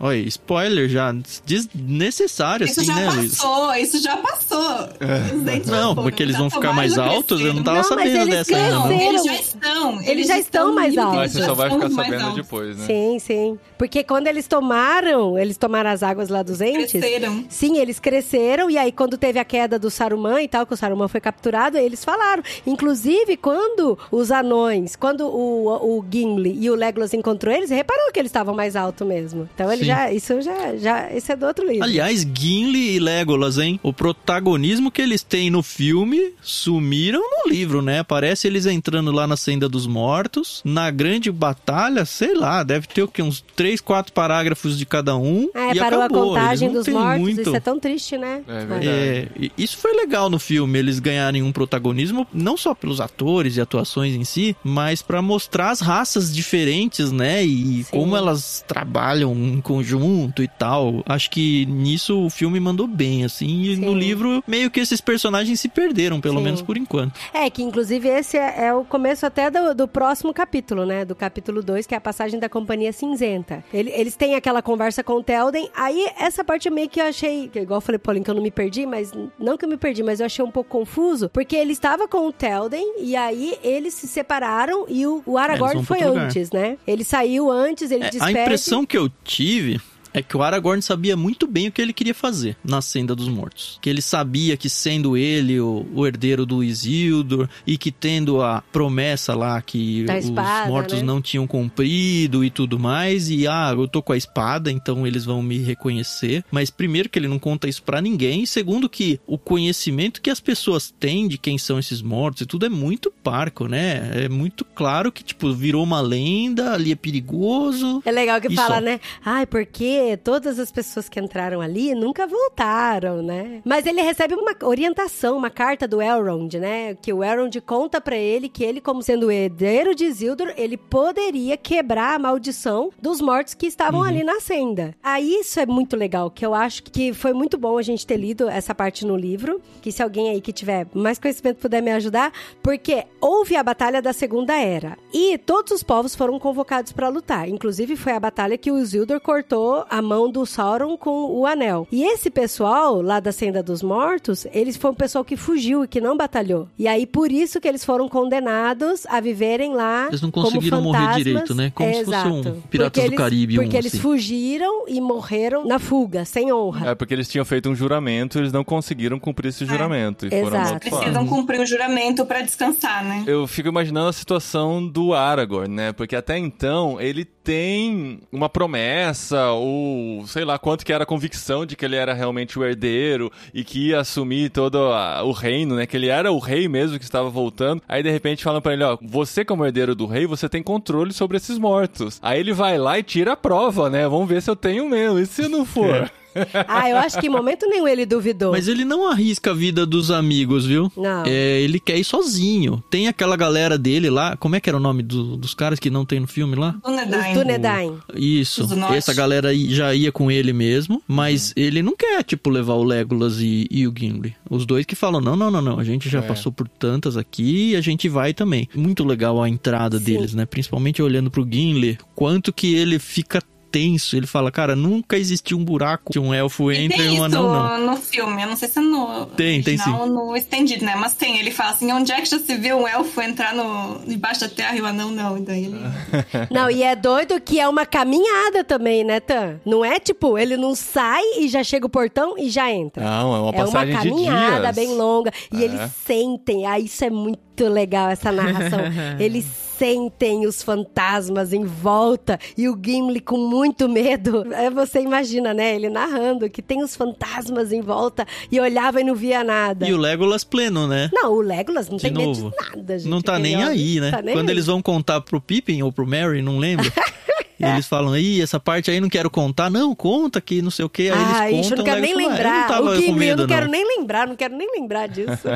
Olha, spoiler já desnecessário, Isso assim, já né, Luiz? passou, isso já passou. Os dentes já Não, foram, porque eles vão ficar mais altos, eu não tava Não, sabendo eles dessa ainda, não. Eles já estão. Eles já estão mais altos. Mas você só vai ficar sabendo depois, né? Sim, sim. Porque quando eles tomaram, eles tomaram as águas lá dos entes. Cresceram. Sim, eles cresceram e aí quando teve a queda do Saruman e tal, que o Saruman foi capturado, eles falaram. Inclusive, quando os anões, quando o, o Gimli e o Legolas encontrou eles, reparou que eles estavam mais altos mesmo. Então ele Sim. já, isso já, já, esse é do outro livro. Aliás, Gimli e Legolas, hein? O protagonismo que eles têm no filme sumiram no livro, né? Parece eles entrando lá na Senda dos Mortos, na grande batalha, sei lá, deve ter o quê? Uns três, quatro parágrafos de cada um. É, e parou acabou. a contagem dos mortos, muito... isso é tão triste, né? É verdade. É, e isso foi legal no filme, eles ganharem um protagonismo, não só pelos atores e atuações em si, mas pra mostrar as raças diferentes, né? E Sim. como elas trabalham em conjunto e tal. Acho que nisso o filme mandou bem, assim. E no Sim. livro, meio que esses personagens se perderam, pelo Sim. menos por enquanto. É, que inclusive esse é, é o começo até do, do próximo capítulo, né? Do capítulo 2, que é a passagem da Companhia Cinzenta. Ele- eles têm aquela conversa com o Telden, aí essa parte meio que eu achei, que igual eu falei, Paulinho, que eu não me perdi, mas não que eu me perdi, mas eu achei um pouco confuso, porque ele estava com o Telden e aí eles se separaram e o, o Aragorn foi antes, né? Ele saiu antes, ele É, despede... a impressão que eu tive é que o Aragorn sabia muito bem o que ele queria fazer na Senda dos Mortos. Que ele sabia que sendo ele o, o herdeiro do Isildur e que tendo a promessa lá que Da os espada, mortos né? não tinham cumprido e tudo mais, e ah, eu tô com a espada, então eles vão me reconhecer. Mas primeiro que ele não conta isso pra ninguém, e segundo que o conhecimento que as pessoas têm de quem são esses mortos e tudo é muito parco, né? É muito claro que, tipo, virou uma lenda, ali é perigoso. É legal que fala, só. né? Ai, porque todas as pessoas que entraram ali nunca voltaram, né? Mas ele recebe uma orientação, uma carta do Elrond, né? Que o Elrond conta pra ele que ele, como sendo o herdeiro de Isildur, ele poderia quebrar a maldição dos mortos que estavam ali na senda. Aí isso é muito legal, que eu acho que foi muito bom a gente ter lido essa parte no livro, que se alguém aí que tiver mais conhecimento puder me ajudar, porque houve a batalha da Segunda Era e todos os povos foram convocados pra lutar. Inclusive foi a batalha que o Isildur cortou a mão do Sauron com o anel. E esse pessoal lá da Senda dos Mortos, eles foi um pessoal que fugiu e que não batalhou. E aí por isso que eles foram condenados a viverem lá Eles não como conseguiram morrer direito, né? Como se fosse um Exato. Piratas Porque do eles- Caribe, um Porque eles assim. fugiram e morreram na fuga, sem honra. É porque eles tinham feito um juramento, eles não conseguiram cumprir esse juramento e foram Exato. Precisam cumprir o juramento pra descansar, né? Eu fico imaginando a situação do Aragorn, né? Porque até então ele tem uma promessa, ou sei lá quanto que era a convicção de que ele era realmente o herdeiro e que ia assumir todo a- o reino, né? Que ele era o rei mesmo que estava voltando. Aí de repente falam pra ele: Ó, você como herdeiro do rei, você tem controle sobre esses mortos. Aí ele vai lá e tira a prova, né? Vamos ver se eu tenho mesmo. E se não for? (laughs) (laughs) Ah, eu acho que em momento nenhum ele duvidou. Mas ele não arrisca a vida dos amigos, viu? Não. É, ele quer ir sozinho. Tem aquela galera dele lá. Como é que era o nome do- dos caras que não tem no filme lá? Os Dunedain. Dunedain. Isso. Essa galera já ia com ele mesmo, mas ele não quer, tipo, levar o Legolas e, e o Gimli. Os dois que falam, não, não, não, não, a gente já É. passou por tantas aqui e a gente vai também. Muito legal a entrada Sim. deles, né? Principalmente olhando pro Gimli, quanto que ele fica tenso. Ele fala, cara, nunca existiu um buraco que um elfo entra e um anão não. no filme, eu não sei se é no Tem, tem ou no estendido, né? Mas tem, ele fala assim, onde é que já se viu um elfo entrar no, debaixo da terra e o anão não? E daí ele... (laughs) Não, e é doido que é uma caminhada também, né, Tan? Não é tipo, ele não sai e já chega o portão e já entra. Não, é uma é uma passagem caminhada bem longa. E É. eles sentem. Ah, isso é muito legal, essa narração. (laughs) eles sentem os fantasmas em volta. E o Gimli com muito medo. É, você imagina, né? Ele narrando que tem os fantasmas em volta e olhava e não via nada. E o Legolas pleno, né? Não, o Legolas não De tem medo novo. de nada, gente. não tá nem aí, né? tá nem Quando aí. eles vão contar pro Pippin ou pro Merry, não lembro. (laughs) E eles falam, ih, essa parte aí não quero contar. Não, conta que não sei o que. Aí Ah, eles isso eu contam. não quero nem fala, "Ah, lembrar. Eu não o com Gimli, eu medo, não quero não. nem lembrar, não quero nem lembrar disso.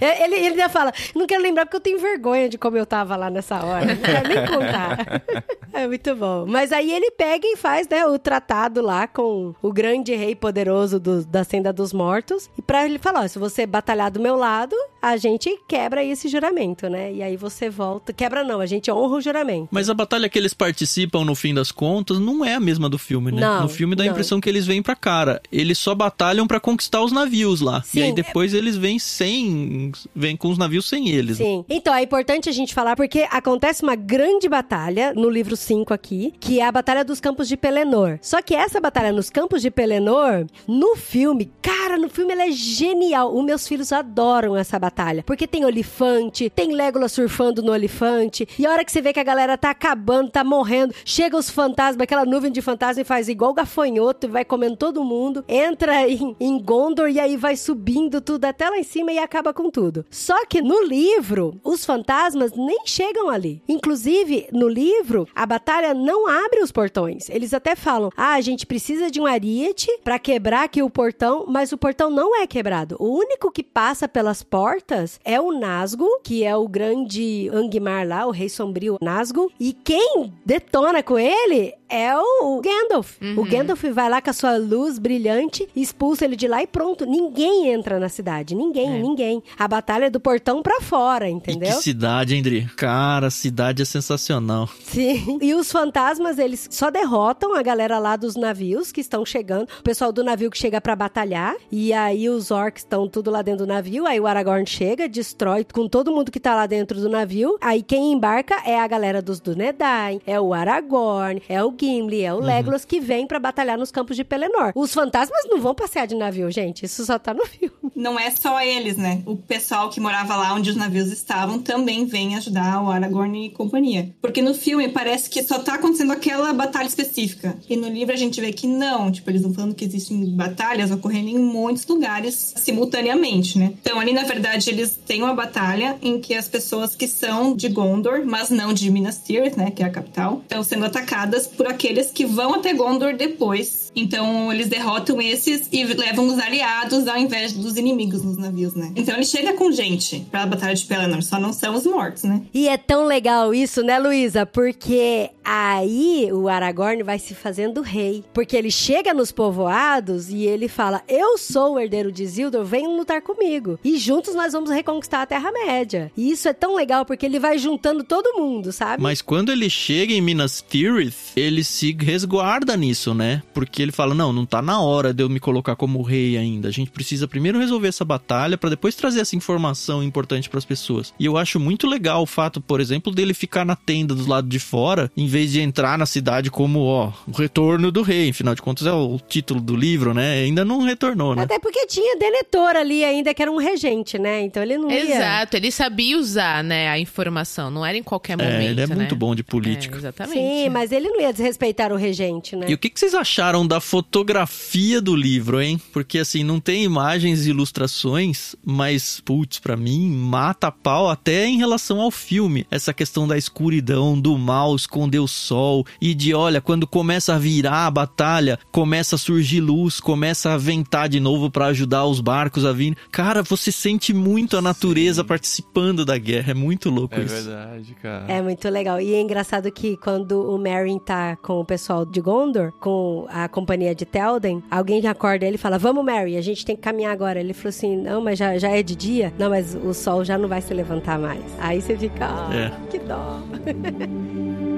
ele, ele ainda fala, não quero lembrar porque eu tenho vergonha de como eu tava lá nessa hora. Não quero nem contar. (laughs) é muito bom. Mas aí ele pega e faz, né, o tratado lá com o grande rei poderoso do- da Senda dos Mortos. E pra ele falar, ó, se você batalhar do meu lado, a gente quebra esse juramento, né? E aí você volta. Quebra não, a gente honra o juramento. Mas a batalha que eles participam, no fim das contas, não é a mesma do filme, né? Não, no filme dá a impressão que eles vêm pra cara. Eles só batalham pra conquistar os navios lá. Sim, e aí é- depois eles vêm sem. vêm com os navios sem eles. Sim. Então, é importante a gente falar porque acontece uma grande batalha no livro 5 aqui, que é a Batalha dos Campos de Pelennor. Só que essa batalha nos Campos de Pelennor, no filme, cara, no filme ela é genial. Os meus filhos adoram essa batalha, porque tem olifante, tem Legolas surfando no olifante, e a hora que você vê que a galera tá acabando, tá morrendo, chega os fantasmas, aquela nuvem de fantasma e faz igual gafanhoto, e vai comendo todo mundo, entra em, em Gondor e aí vai subindo tudo até lá em cima e acaba com tudo. Só que no livro, os fantasmas nem chegam ali. Inclusive, no livro, a batalha não abre os portões. Eles até falam: ah, a gente precisa de um ariete pra quebrar aqui o portão, mas o portão não é quebrado. O único que passa pelas portas é o Nazgûl, que é o grande Angmar lá, o rei sombrio Nazgûl, e quem detona com ele é o Gandalf. O Gandalf vai lá com a sua luz brilhante, expulsa ele de lá e pronto. Ninguém entra na cidade. Ninguém, É. ninguém. A batalha é do portão pra fora, E entendeu? que cidade, hein, Dri? Cara, a cidade é sensacional. Sim. E os fantasmas, eles só derrotam a galera lá dos navios que estão chegando. O pessoal do navio que chega pra batalhar. E aí os orcs estão tudo lá dentro do navio. Aí o Aragorn chega, destrói com todo mundo que tá lá dentro do navio. Aí quem embarca é a galera dos Dunedain, é o Aragorn, é o Gimli, é o Legolas que vem pra batalhar nos campos de Pelennor. Os fantasmas não vão passear de navio, gente. Isso só tá no filme. Não é só eles, né? O pessoal que morava lá onde os navios estavam também vem ajudar o Aragorn e companhia. Porque no filme parece que só tá acontecendo aquela batalha específica. E no livro a gente vê que não. Tipo, eles estão falando que existem batalhas ocorrendo em muitos lugares simultaneamente, né? Então ali, na verdade, eles têm uma batalha em que as pessoas que são de Gondor, mas não de Minas Tirith, né? Que é a capital, estão sendo atacadas por aqueles que vão até Gondor depois. Então eles derrotam esses e levam os aliados ao invés dos inimigos nos navios, né? Então ele chega com gente pra Batalha de Pelennor, só não são os mortos, né? E é tão legal isso, né, Luísa? Porque aí o Aragorn vai se fazendo rei. Porque ele chega nos povoados e ele fala: Eu sou o herdeiro de Isildur, venham lutar comigo. E juntos nós vamos reconquistar a Terra-média. E isso é tão legal porque ele vai juntando todo mundo, sabe? Mas quando ele chega em Minas Tirith, ele ele se resguarda nisso, né? Porque ele fala: não, não tá na hora de eu me colocar como rei ainda. A gente precisa primeiro resolver essa batalha para depois trazer essa informação importante para as pessoas. E eu acho muito legal o fato, por exemplo, dele ficar na tenda do lado de fora, em vez de entrar na cidade como, ó, o retorno do rei. Afinal de contas, é o título do livro, né? Ainda não retornou, né? Até porque tinha Denethor ali ainda, que era um regente, né? Então ele não ia... Exato, ele sabia usar, né, a informação. Não era em qualquer momento, É, ele é né? muito bom de política. É, exatamente. Sim, mas ele não ia desrespeitar o regente, né? E o que, que vocês acharam da fotografia do livro, hein? Porque assim, não tem imagens e ilustrações, mas, putz, pra mim, mata a pau até em relação ao filme. Essa questão da escuridão, do mal, esconder o sol, e de, olha, quando começa a virar a batalha, começa a surgir luz, começa a ventar de novo pra ajudar os barcos a vir. Cara, você sente muito a natureza participando da guerra. É muito louco É isso. verdade, cara. É muito legal. E é engraçado que quando o Meryn tá com o pessoal de Gondor, com a companhia de Telden, alguém acorda ele e fala: Vamos, Merry, a gente tem que caminhar agora. Ele falou assim: Não, mas já, já é de dia? Não, mas o sol já não vai se levantar mais. Aí você fica: Ah, É. que dó. (laughs)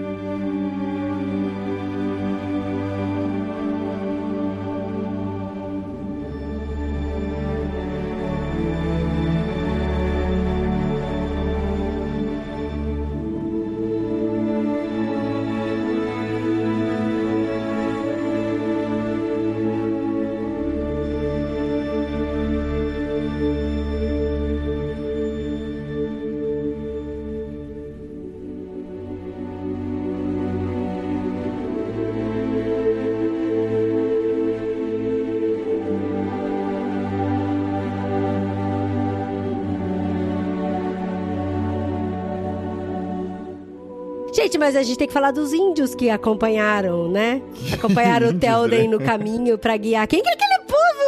mas a gente tem que falar dos índios que acompanharam, né? (laughs) Acompanharam o Telden né? no caminho pra guiar. Quem que é aquele?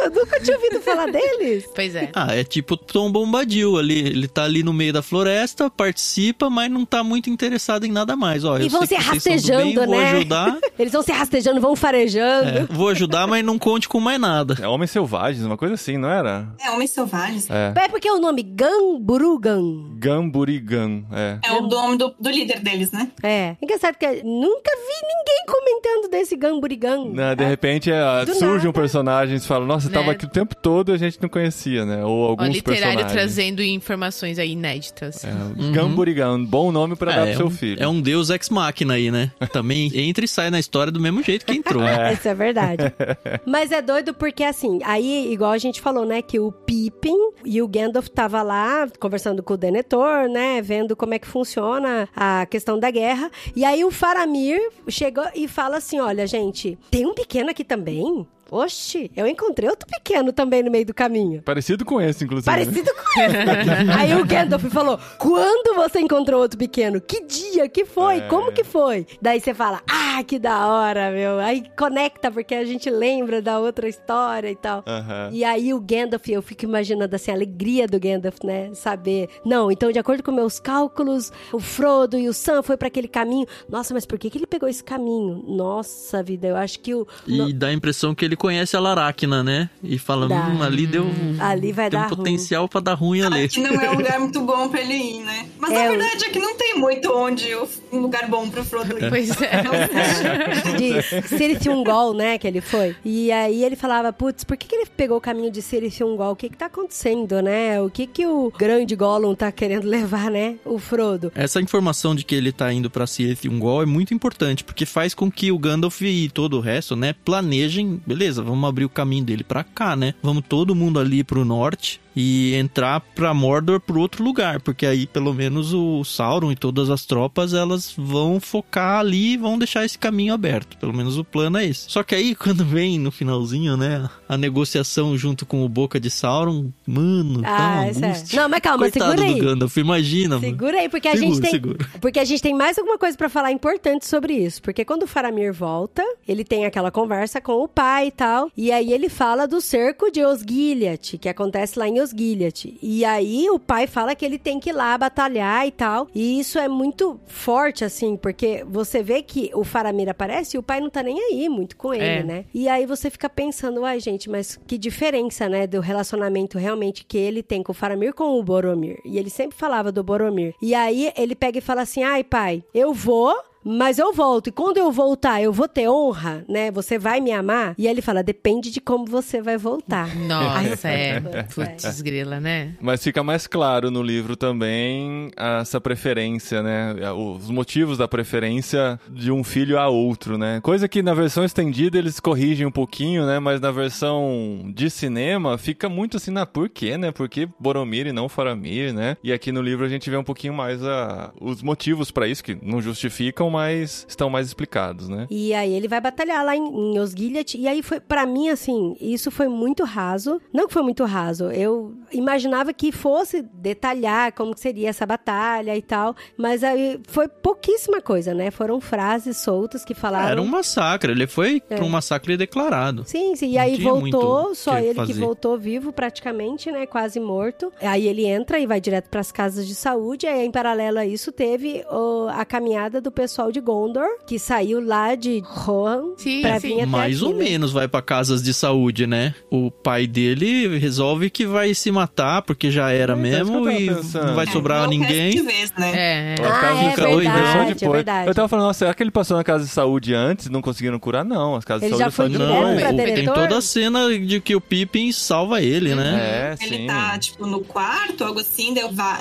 Eu nunca tinha ouvido falar deles. (laughs) Pois é. Ah, é tipo Tom Bombadil ali. Ele tá ali no meio da floresta, participa, mas não tá muito interessado em nada mais. Ó, E eu vão sei se que vocês são do bem, rastejando, vou né? ajudar. (laughs) Eles vão se rastejando, vão farejando. é, vou ajudar, mas não conte com mais nada. É Homens Selvagens, uma coisa assim, não era? É, Homens Selvagens. É. É porque o nome Gamburugan. Gamburigan, é. É o nome do, do líder deles, né? É. Engraçado que eu nunca vi ninguém comentando desse Gamburigan. Né, de repente é, surge nada. um personagem e você fala, nossa, Né? Tava aqui o tempo todo e a gente não conhecia, né? Ou alguns literário personagens. trazendo informações aí inéditas. É, Gamburigan, um bom nome pra dar É, pro seu um- filho. é um deus ex-máquina aí, né? Também (laughs) entra e sai na história do mesmo jeito que entrou. né? (laughs) Isso é verdade. (laughs) Mas é doido porque, assim, aí, igual a gente falou, né, que o Pippin e o Gandalf tava lá conversando com o Denethor, né, vendo como é que funciona a questão da guerra. E aí o Faramir chegou e fala assim, olha, gente, tem um pequeno aqui também? Oxi, eu encontrei outro pequeno também no meio do caminho. Parecido com esse, inclusive. né? Parecido com esse daqui. (laughs) Aí o Gandalf falou: Quando você encontrou outro pequeno? Que dia? Que foi? É. Como que foi? Daí você fala: Ah, que da hora, meu. Aí conecta, porque a gente lembra da outra história e tal. Aham. E aí o Gandalf, eu fico imaginando assim, a alegria do Gandalf, né? Saber. Não, então, de acordo com meus cálculos, o Frodo e o Sam foi pra aquele caminho. Nossa, mas por que, que ele pegou esse caminho? Nossa vida, eu acho que o. E dá a impressão que ele conhece a Laracna, né? E fala, Dá. hum, ali deu. Ali vai tem dar um ruim. potencial pra dar ruim ali. Aqui não é um lugar muito bom pra ele ir, né? Mas É, a verdade é que não tem muito onde um lugar bom pro Frodo ir. Pois é. (laughs) de Sirithungol, né, que ele foi. E aí ele falava, putz, por que, que ele pegou o caminho de Sirithungol? O que que tá acontecendo, né? O que que o grande Gollum tá querendo levar, né? O Frodo. Essa informação de que ele tá indo pra Sirithungol é muito importante, porque faz com que o Gandalf e todo o resto, né, planejem, beleza, vamos abrir o caminho dele pra cá, né? Vamos todo mundo ali pro norte e entrar pra Mordor pro outro lugar, porque aí pelo menos o Sauron e todas as tropas, elas vão focar ali e vão deixar esse caminho aberto. Pelo menos o plano é esse. Só que aí (laughs) quando vem no finalzinho, né, a negociação junto com o Boca de Sauron, mano, Ah, isso é. Não, mas calma, Coitado segura do aí. Gandalf, imagina, mano. Segura aí, porque a Segura, gente tem. segura. Porque a gente tem mais alguma coisa pra falar importante sobre isso. Porque quando o Faramir volta, ele tem aquela conversa com o pai e tal. E aí ele fala do cerco de Osgiliath, que acontece lá em Osgiliath. E aí o pai fala que ele tem que ir lá batalhar e tal. E isso é muito forte, assim, porque você vê que o Faramir aparece e o pai não tá nem aí muito com ele, É. né? E aí você fica pensando, ai, gente, mas que diferença, né, do relacionamento realmente que ele tem com o Faramir com o Boromir. E ele sempre falava do Boromir. E aí ele pega e fala assim: ai, pai, eu vou. Mas eu volto. E quando eu voltar, eu vou ter honra, né? Você vai me amar? E aí ele fala, depende de como você vai voltar. Nossa, é. é. Putz, grila, né? Mas fica mais claro no livro também essa preferência, né? Os motivos da preferência de um filho a outro, né? Coisa que na versão estendida eles corrigem um pouquinho, né? Mas na versão de cinema fica muito assim na por quê, né? Por que Boromir e não Faramir, né? E aqui no livro a gente vê um pouquinho mais a, os motivos pra isso, que não justificam, mas estão mais explicados, né? E aí ele vai batalhar lá em, em Osgiliath. E aí foi, para mim, assim, isso foi muito raso. Não que foi muito raso. Eu imaginava que fosse detalhar como que seria essa batalha e tal. Mas aí foi pouquíssima coisa, né? Foram frases soltas que falaram. Era um massacre, ele foi É. um massacre declarado. Sim, sim. E aí voltou, só que ele fazer. que voltou vivo praticamente, né? Quase morto. Aí ele entra e vai direto pras casas de saúde. Aí em paralelo a isso teve o- a caminhada do pessoal de Gondor, que saiu lá de Rohan Sim, pra sim. vir até Mais aqui, ou né? menos vai pra casas de saúde, né? O pai dele resolve que vai se matar porque já era É, então, mesmo e pensando. não vai É, sobrar o resto ninguém. vez, né? É, é. As Ah, é verdade, versão é verdade. Eu tava falando, nossa, será que ele passou na casa de saúde antes e não conseguiram curar? Não, as casas Ele de já saúde foi só direto depois. pra Não, tem toda a cena de que o Pippin salva ele, né? É, Ele sim. tá, tipo, no quarto, algo assim,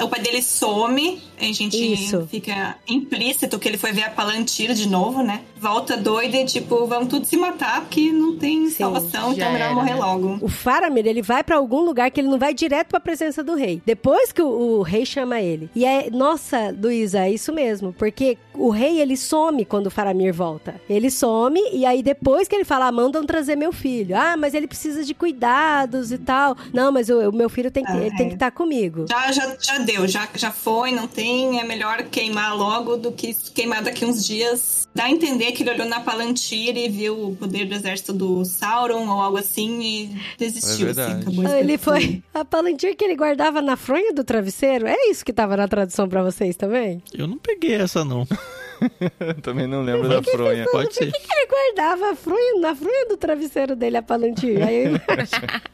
o pai dele some, a gente Isso. fica implícito que ele foi ver a Palantir de novo, né? Volta doido e, tipo, vamos tudo se matar porque não tem Sim, salvação, já então melhor morrer né? logo. O Faramir, ele vai pra algum lugar que ele não vai direto pra presença do rei. Depois que o, o rei chama ele. E é, nossa, Luísa, é isso mesmo. Porque o rei, ele some quando o Faramir volta. Ele some e aí depois que ele fala, ah, mandam trazer meu filho. Ah, mas ele precisa de cuidados e tal. Não, mas o, o meu filho tem que, Ah, tem é. que estar comigo. Já, já, já deu, já, já foi, não tem. É melhor queimar logo do que queimar daqui uns dias. Dá a entender que ele olhou na Palantir e viu o poder do exército do Sauron ou algo assim e desistiu, É assim. Ah, Ele foi. A Palantir que ele guardava na fronha do travesseiro? É isso que tava na tradução pra vocês também? Eu não peguei essa, não. (laughs) Também não lembro da fronha. Pode ser. Ele guardava a fronha, na fronha do travesseiro dele a Palantir. Aí eu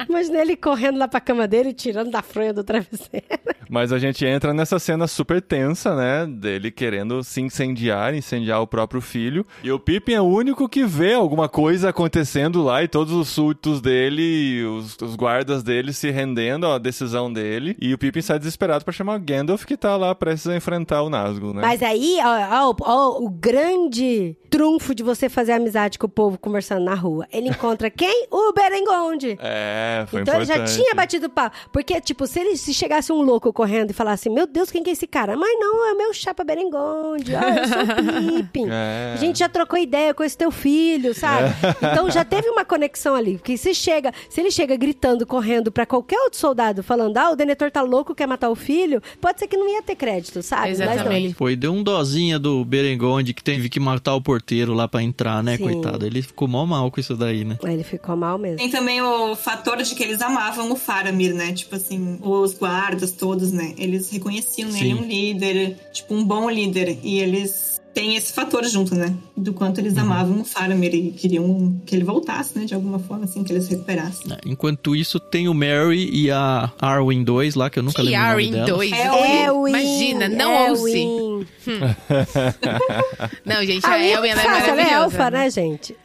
imaginei (laughs) ele correndo lá pra cama dele e tirando da fronha do travesseiro. Mas a gente entra nessa cena super tensa, né? Dele querendo se incendiar, incendiar o próprio filho. E o Pippin é o único que vê alguma coisa acontecendo lá e todos os súditos dele, os, os guardas dele se rendendo à decisão dele. E o Pippin sai desesperado pra chamar o Gandalf, que tá lá prestes a enfrentar o Nazgûl, né? Mas aí, ó, ó, ó, o grande trunfo de você fazer amizade com o povo conversando na rua. Ele encontra (laughs) quem? O Berengonde. É, foi então ele importante. já tinha batido pau. Porque, tipo, se ele se chegasse um louco correndo e falasse, meu Deus, quem que é esse cara? Mas não, é o meu chapa Berengonde. Ah, eu sou o (laughs) Pippin. É. A gente já trocou ideia com esse teu filho, sabe? (laughs) Então já teve uma conexão ali. Porque se chega, se ele chega gritando, correndo pra qualquer outro soldado, falando, ah, o Denethor tá louco, quer matar o filho, pode ser que não ia ter crédito, sabe? Mas não, Exatamente. ele Foi, deu um dozinha do Berengonde que teve que matar o porteiro lá pra entrar, né, Sim. coitado. Ele ficou mal mal com isso daí, né? Ele ficou mal mesmo. Tem também o fator de que eles amavam o Faramir, né? Tipo assim, os guardas todos, né? Eles reconheciam nele Sim. um líder, tipo, um bom líder. E eles têm esse fator junto, né? Do quanto eles amavam o Faramir e queriam que ele voltasse, né? De alguma forma, assim, que eles recuperassem. É, Enquanto isso, tem o Mary e a Arwen 2 lá, que eu nunca Que lembro o nome Arwen dela. 2. É, Elwin, Imagina, não ouse. Elwin. (laughs) Não, gente, a A Elwin ela é fácil, ela é maravilhosa. elfa, né, gente?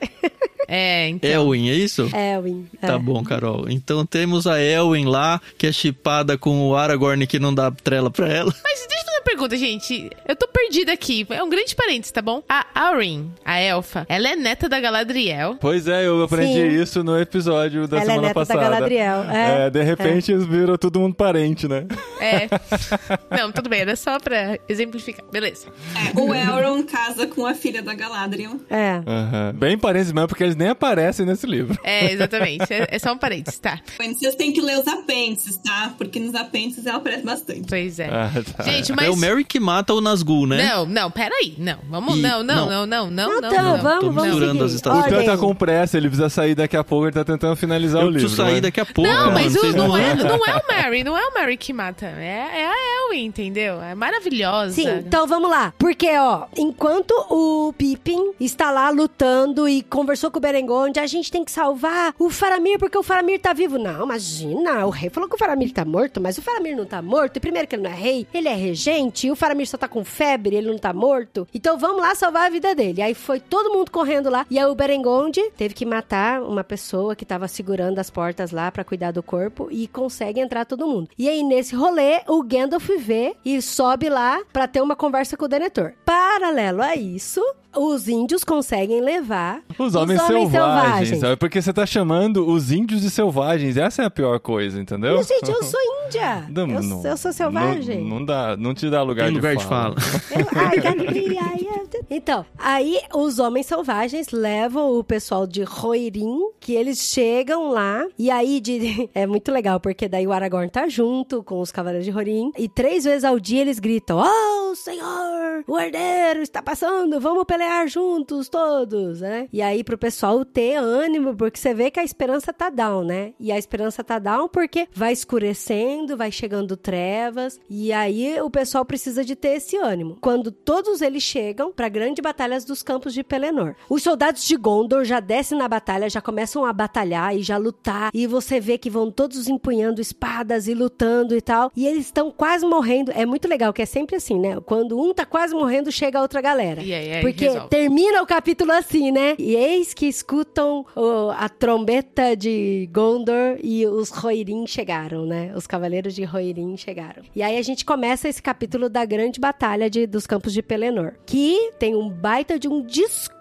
É, então. Elwin, é isso? Elwin. é. Tá bom, Carol. Então temos a Elwin lá, que é chipada com o Aragorn que não dá trela pra ela. (laughs) Mas deixa eu fazer uma pergunta, gente. Eu tô perdida aqui. É um grande parênteses, tá bom? A Aurin, a elfa, ela é neta da Galadriel. Pois é, eu aprendi Sim. isso no episódio da Ela é semana neta da passada. Galadriel, é. de repente eles viram todo mundo parente, né? É. (laughs) Não, tudo bem, era só pra exemplificar. Beleza. É, o Elrond casa com a filha da Galadriel. É. Aham. Bem parentes mesmo, porque eles nem aparecem nesse livro. É, exatamente. É, é só um parênteses, tá? Vocês têm que ler os apêndices, tá? Porque nos apêndices ela aparece bastante. Pois é. Ah, tá. Gente, mas. É o Mary que mata o Nazgûl, né? Não, não, peraí. Não, vamos. E- Não, não, não. não, não, não, Não, não. então, não. vamos, Tô vamos misturando seguir. as estações. O Ordem. tá com pressa, ele precisa sair daqui a pouco, ele tá tentando finalizar Eu o livro. preciso sair né? daqui a pouco, Não, mano. mas o- não, não é, vão. não é o Mary, não é o Mary que mata. É, é a Elwin, entendeu? É maravilhosa. Sim, então vamos lá. Porque, ó, enquanto o Pippin está lá lutando e conversou com o Berengonde, a gente tem que salvar o Faramir porque o Faramir tá vivo. Não, imagina, o rei falou que o Faramir tá morto, mas o Faramir não tá morto. E primeiro que ele não é rei, ele é regente, o Faramir só tá com febre, ele não tá morto. Então vamos lá salvar a vida dele. Aí foi todo mundo correndo lá, e aí o Berengonde teve que matar uma pessoa que tava segurando as portas lá pra cuidar do corpo e consegue entrar todo mundo. E aí nesse rolê, o Gandalf vê e sobe lá pra ter uma conversa com o Denethor. Paralelo a isso, os índios conseguem levar Os homens, selvagens, sabe? Porque você tá chamando os índios de selvagens. Essa é a pior coisa, entendeu? Mas, gente, eu sou índia. Não, (laughs) eu, não- eu sou selvagem. Não, não dá, não te dá lugar, Tem de, lugar de fala. fala. (laughs) Eu-. Então, aí os homens selvagens levam o pessoal de Roirim, que eles chegam lá, e aí de... (laughs) é muito legal, porque daí o Aragorn tá junto com os cavaleiros de Roirim, e três vezes ao dia eles gritam: Oh, senhor, o herdeiro está passando, vamos pelear juntos todos, né? E aí pro pessoal ter ânimo, porque você vê que a esperança tá down, né? E a esperança tá down porque vai escurecendo, vai chegando trevas, e aí o pessoal precisa de ter esse ânimo. Quando todos eles chegam pra grande batalha dos campos de Pelennor. Os soldados de Gondor já descem na batalha, já começam a batalhar e já lutar, e você vê que vão todos empunhando espadas e lutando e tal, e eles estão quase morrendo. É muito legal que é sempre assim, né? Quando um tá quase morrendo, chega a outra galera. E aí, aí Porque termina o capítulo assim, né? E eis que escutam o- a trombeta de Gondor e os Roirim chegaram, né? Os cavaleiros de Roirim chegaram. E aí a gente começa esse capítulo da grande batalha de, dos campos de Pelennor, que tem um baita de um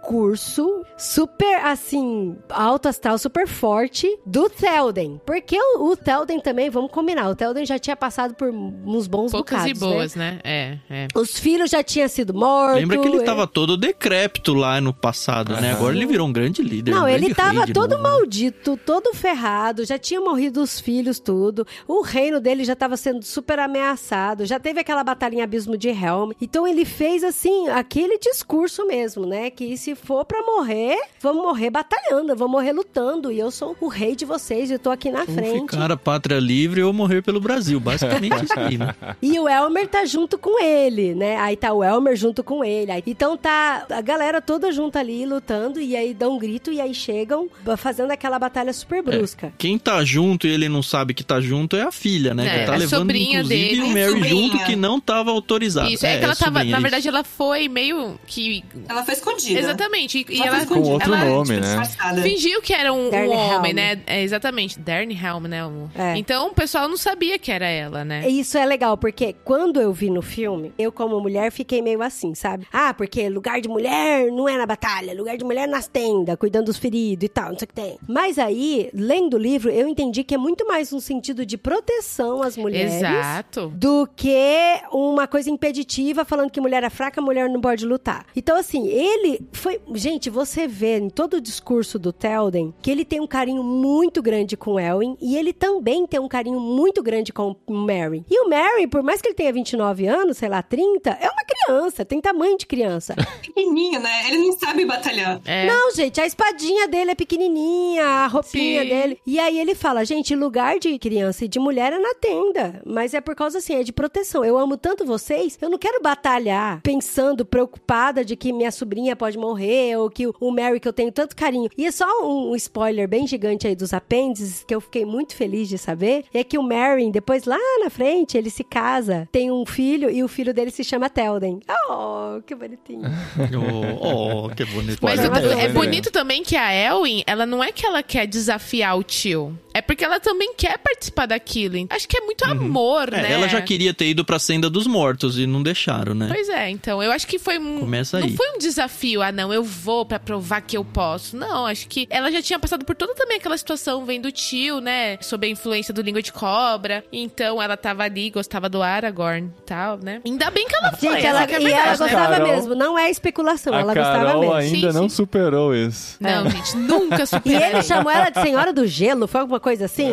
discurso super, assim, alto astral, super forte do Théoden. Porque o, o Théoden também, vamos combinar, o Théoden já tinha passado por uns bons Poucas bocados, e boas, né? É, é. Os filhos já tinham sido mortos. Lembra que ele é- tava todo decrépito lá no passado, né? Agora ele virou um grande líder. Não, um ele grande tava rei de todo né? maldito, todo ferrado, já tinha morrido os filhos, tudo. O reino dele já tava sendo super ameaçado, já teve aquela batalha em Abismo de Helm. Então ele fez, assim, aquele discurso mesmo, né? Que se for pra morrer, vamos morrer batalhando, vamos morrer lutando. E eu sou o rei de vocês, eu tô aqui na Ou frente. ficar a pátria livre ou morrer pelo Brasil. Basicamente isso aí, né? (laughs) E o Elmer tá junto com ele, né? Aí tá o Elmer junto com ele. Então tá a galera toda junta ali lutando e aí dão um grito e aí chegam fazendo aquela batalha super brusca. Quem tá junto e ele não sabe que tá junto é a filha, né? É, que tá a levando, sobrinha inclusive, dele. o Mary Sobrinha. junto que não tava autorizado. Isso, é, que ela tava. sobrinha, Na verdade, ela foi meio que. Ela foi escondida. Exatamente. E Ela ela. Com outro ela nome, tipo, né? disfarçada. fingiu que era um, um homem, né? É, exatamente. Darnhelm, né? É. Então o pessoal não sabia que era ela, né? Isso é legal, porque quando eu vi no filme, eu como mulher fiquei meio assim, sabe? Ah, porque lugar de mulher não é na batalha, lugar de mulher nas tendas, cuidando dos feridos e tal, não sei o que tem. Mas aí, lendo o livro, eu entendi que é muito mais um sentido de proteção às mulheres. Exato. do que uma coisa impeditiva falando que mulher é fraca, mulher não pode lutar. Então, assim, ele foi. Gente, você vê em todo o discurso do Telden que ele tem um carinho muito grande com Elwin e ele também tem um carinho muito grande com o Mary. E o Mary, por mais que ele tenha 29 anos, sei lá, 30, é uma criança, tem tamanho de criança. (laughs) Pequenininho, né? Ele não sabe batalhar. É. Não, gente, a espadinha dele é pequenininha, a roupinha Sim. dele. E aí ele fala, gente, lugar de criança e de mulher é na tenda. Mas é por causa, assim, é de proteção. Eu amo tanto vocês, eu não quero batalhar pensando, preocupada de que minha sobrinha pode morrer ou que o Mary, que eu tenho tanto carinho. E é só um spoiler bem gigante aí dos apêndices, que eu fiquei muito feliz de saber, é que o Mary, depois lá na frente, ele se casa, tem um filho e o filho dele se chama Telden. Oh, que bonitinho. (laughs) Oh, que bonito. Mas também, é né? bonito também que a Elwin, ela não é que ela quer desafiar o tio. É porque ela também quer participar daquilo. Acho que é muito amor, É, né? ela já queria ter ido pra Senda dos Mortos e não deixaram, né? Pois é, então, eu acho que foi um. Começa Não aí. foi um desafio, ah, não, eu vou pra provar que eu posso. Não, acho que ela já tinha passado por toda também aquela situação vendo o tio, né? Sob a influência do língua de cobra. Então ela tava ali, gostava do Aragorn e tal, né? Ainda bem que ela foi. Gente, essa ela, que é e ela né? gostava Carol- mesmo, não é especulação, A ela gostava Carol mesmo. ainda Sim, não sim. superou isso. Não, gente, nunca (laughs) E superei. ele chamou ela de Senhora do Gelo, foi alguma coisa assim?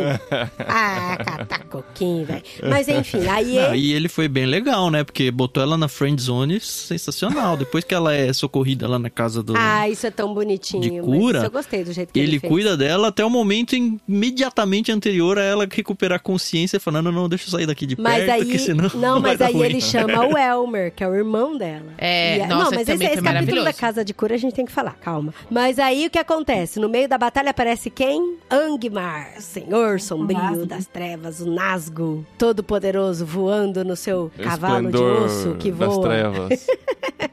ah, catar coquinho, velho. Mas enfim, (laughs) aí Não, ele... e ele foi bem legal, né? Porque botou ela na friend zone sensacional. Depois que ela é socorrida lá na casa do. Ah, isso é tão bonitinho. De mas cura, isso eu gostei do jeito que ele, ele fez. cuida dela até o momento imediatamente anterior a ela recuperar a consciência, falando: não, deixa eu sair daqui de Mas perto, aí, que senão. não, mas aí ruim. ele chama o Elmer, que é o irmão dela. É, E a- nossa, não, mas esse, esse capítulo da casa de cura a gente tem que falar, calma. Mas aí o que acontece? No meio da batalha aparece quem? Angmar, senhor sombrio das trevas, o Nazgûl, todo poderoso voando no seu cavalo de osso que das voa. trevas. (laughs)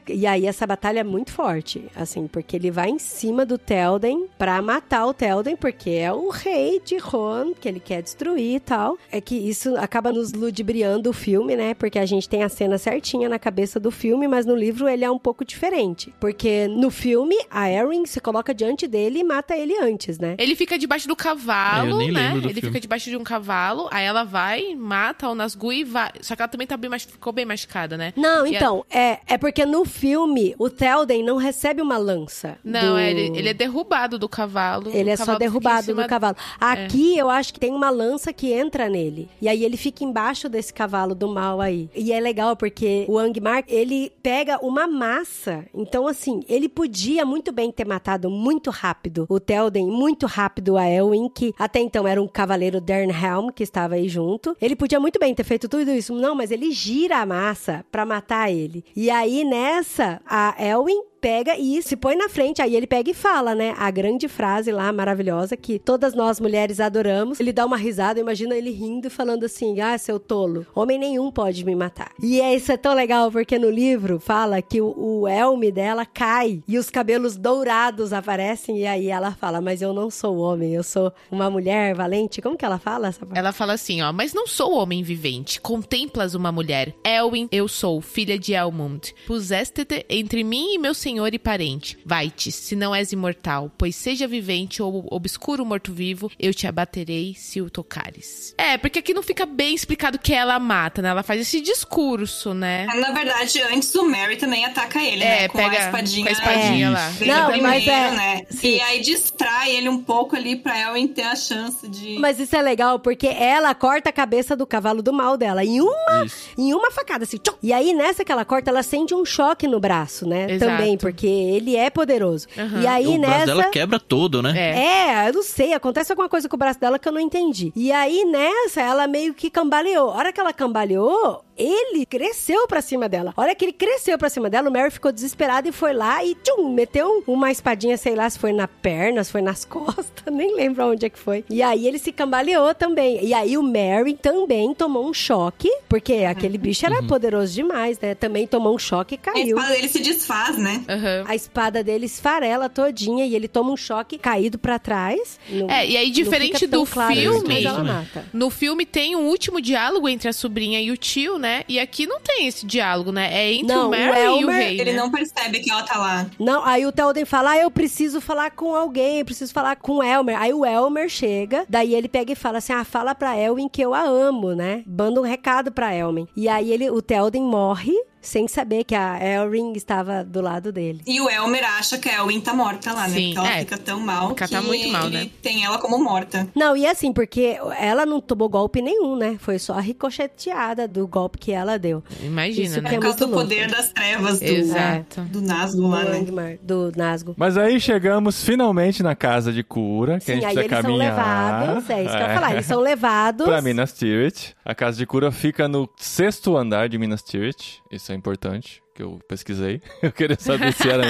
E aí essa batalha é muito forte, assim, porque ele vai em cima do Telden pra matar o Telden, porque é o rei de Rohan, que ele quer destruir e tal. É que isso acaba nos ludibriando o filme, né? Porque a gente tem a cena certinha na cabeça do filme, mas no livro ele é um pouco diferente. Porque no filme, a Erin se coloca diante dele e mata ele antes, né? Ele fica debaixo do É, eu cavalo, nem né? lembro do Ele filme. fica debaixo de um cavalo, aí ela vai, mata o Nazgûl e vai. Só que ela também tá bem ficou bem machucada, né? Não, E a- então, é, é porque no filme o Telden não recebe uma lança. Não, do- é, ele, ele é derrubado do cavalo. Ele é só cavalo em derrubado cima- do cavalo. Aqui eu acho que tem uma lança que entra nele. E aí ele fica embaixo desse cavalo do mal aí. E é legal porque o Angmar, ele pega uma massa. Então, assim, ele podia muito bem ter matado muito rápido o Telden, muito rápido a Elwin, que até então era um cavaleiro Dernhelm que estava aí junto. Ele podia muito bem ter feito tudo isso. Não, mas ele gira a massa pra matar ele. E aí nessa, a Elwin pega e se põe na frente. Aí ele pega e fala, né? A grande frase lá, maravilhosa, que todas nós mulheres adoramos. Ele dá uma risada, imagina ele rindo e falando assim: Ah, seu tolo, homem nenhum pode me matar. E é, isso é tão legal, porque no livro fala que o, o elme dela cai e os cabelos dourados aparecem. E aí ela fala: Mas eu não sou homem, eu sou uma mulher valente. Como que ela fala essa parte? Ela fala assim, ó, mas não sou homem vivente, contemplas uma mulher. Elwin, eu sou, filha de Elmund. Puseste-te entre mim e meu senhor e parente. Vai-te, se não és imortal, pois seja vivente ou obscuro morto-vivo, eu te abaterei se o tocares. É, porque aqui não fica bem explicado que ela mata, né? Ela faz esse discurso, né? Na verdade, antes o Mary também ataca ele, É, né? Com pega a espadinha. com a espadinha É. lá. Não, primeiro, mas é- né? sim. E aí distrai ele um pouco ali pra Ellen ter a chance de. Mas isso é legal porque ela corta a cabeça do cavalo do mal dela em uma, Isso. em uma facada, assim. tchum. E aí, nessa que ela corta, ela sente um choque no braço, né? Exato. Também, porque ele é poderoso. E aí, o braço nessa. dela quebra todo, né? É. É, eu não sei, acontece alguma coisa com o braço dela que eu não entendi. E aí, nessa, ela meio que cambaleou. A hora que ela cambaleou, ele cresceu pra cima dela. A hora que ele cresceu pra cima dela, o Mary ficou desesperado e foi lá e tchum, meteu uma espadinha, sei lá, se foi na perna, se foi nas (laughs) costas, nem lembro onde é que foi. E aí ele se cambaleou também. E aí o Mary também tomou um choque, porque aquele bicho era poderoso demais, né? Também tomou um choque e A caiu. espada dele se desfaz, né? Aham. A espada dele esfarela todinha e ele toma um choque caído pra trás. Não- É, e aí, diferente do claro isso, filme- mas ela mata. No filme tem um último diálogo entre a sobrinha e o tio, né? E aqui não tem esse diálogo, né? É entre Não, o o Mary e o Elmer, rei. Ele né? não percebe que ela tá lá. Não, aí o Telden fala, ah, eu preciso falar com alguém, eu preciso falar com o Elmer. Aí o Elmer chega, daí ele pega e fala assim, ah, fala pra Elwin que eu a amo, né? Manda um recado pra Elwin. E aí ele, o Telden morre sem saber que a Elrin estava do lado dele. E o Elmer acha que a Elwin tá morta lá, né? Sim, Porque ela é. fica tão mal Fica que tá muito mal, ele né? tem ela como morta. Não, e assim, porque ela não tomou golpe nenhum, né? Foi só a ricocheteada do golpe que ela deu. Imagina, Isso né? que é Por causa muito do louco. poder das trevas do, Exato. do Nazgûl Do lá, né? Angmar, do Nazgûl. Mas aí chegamos finalmente na casa de cura, que a Sim, gente aí precisa eles são levados, é isso que eu ia falar, eles são levados... (laughs) Pra Minas Tirith. A casa de cura fica no sexto andar de Minas Tirith. Isso é importante, que eu pesquisei. (laughs) Eu queria saber se era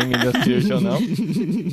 Tirith ou não.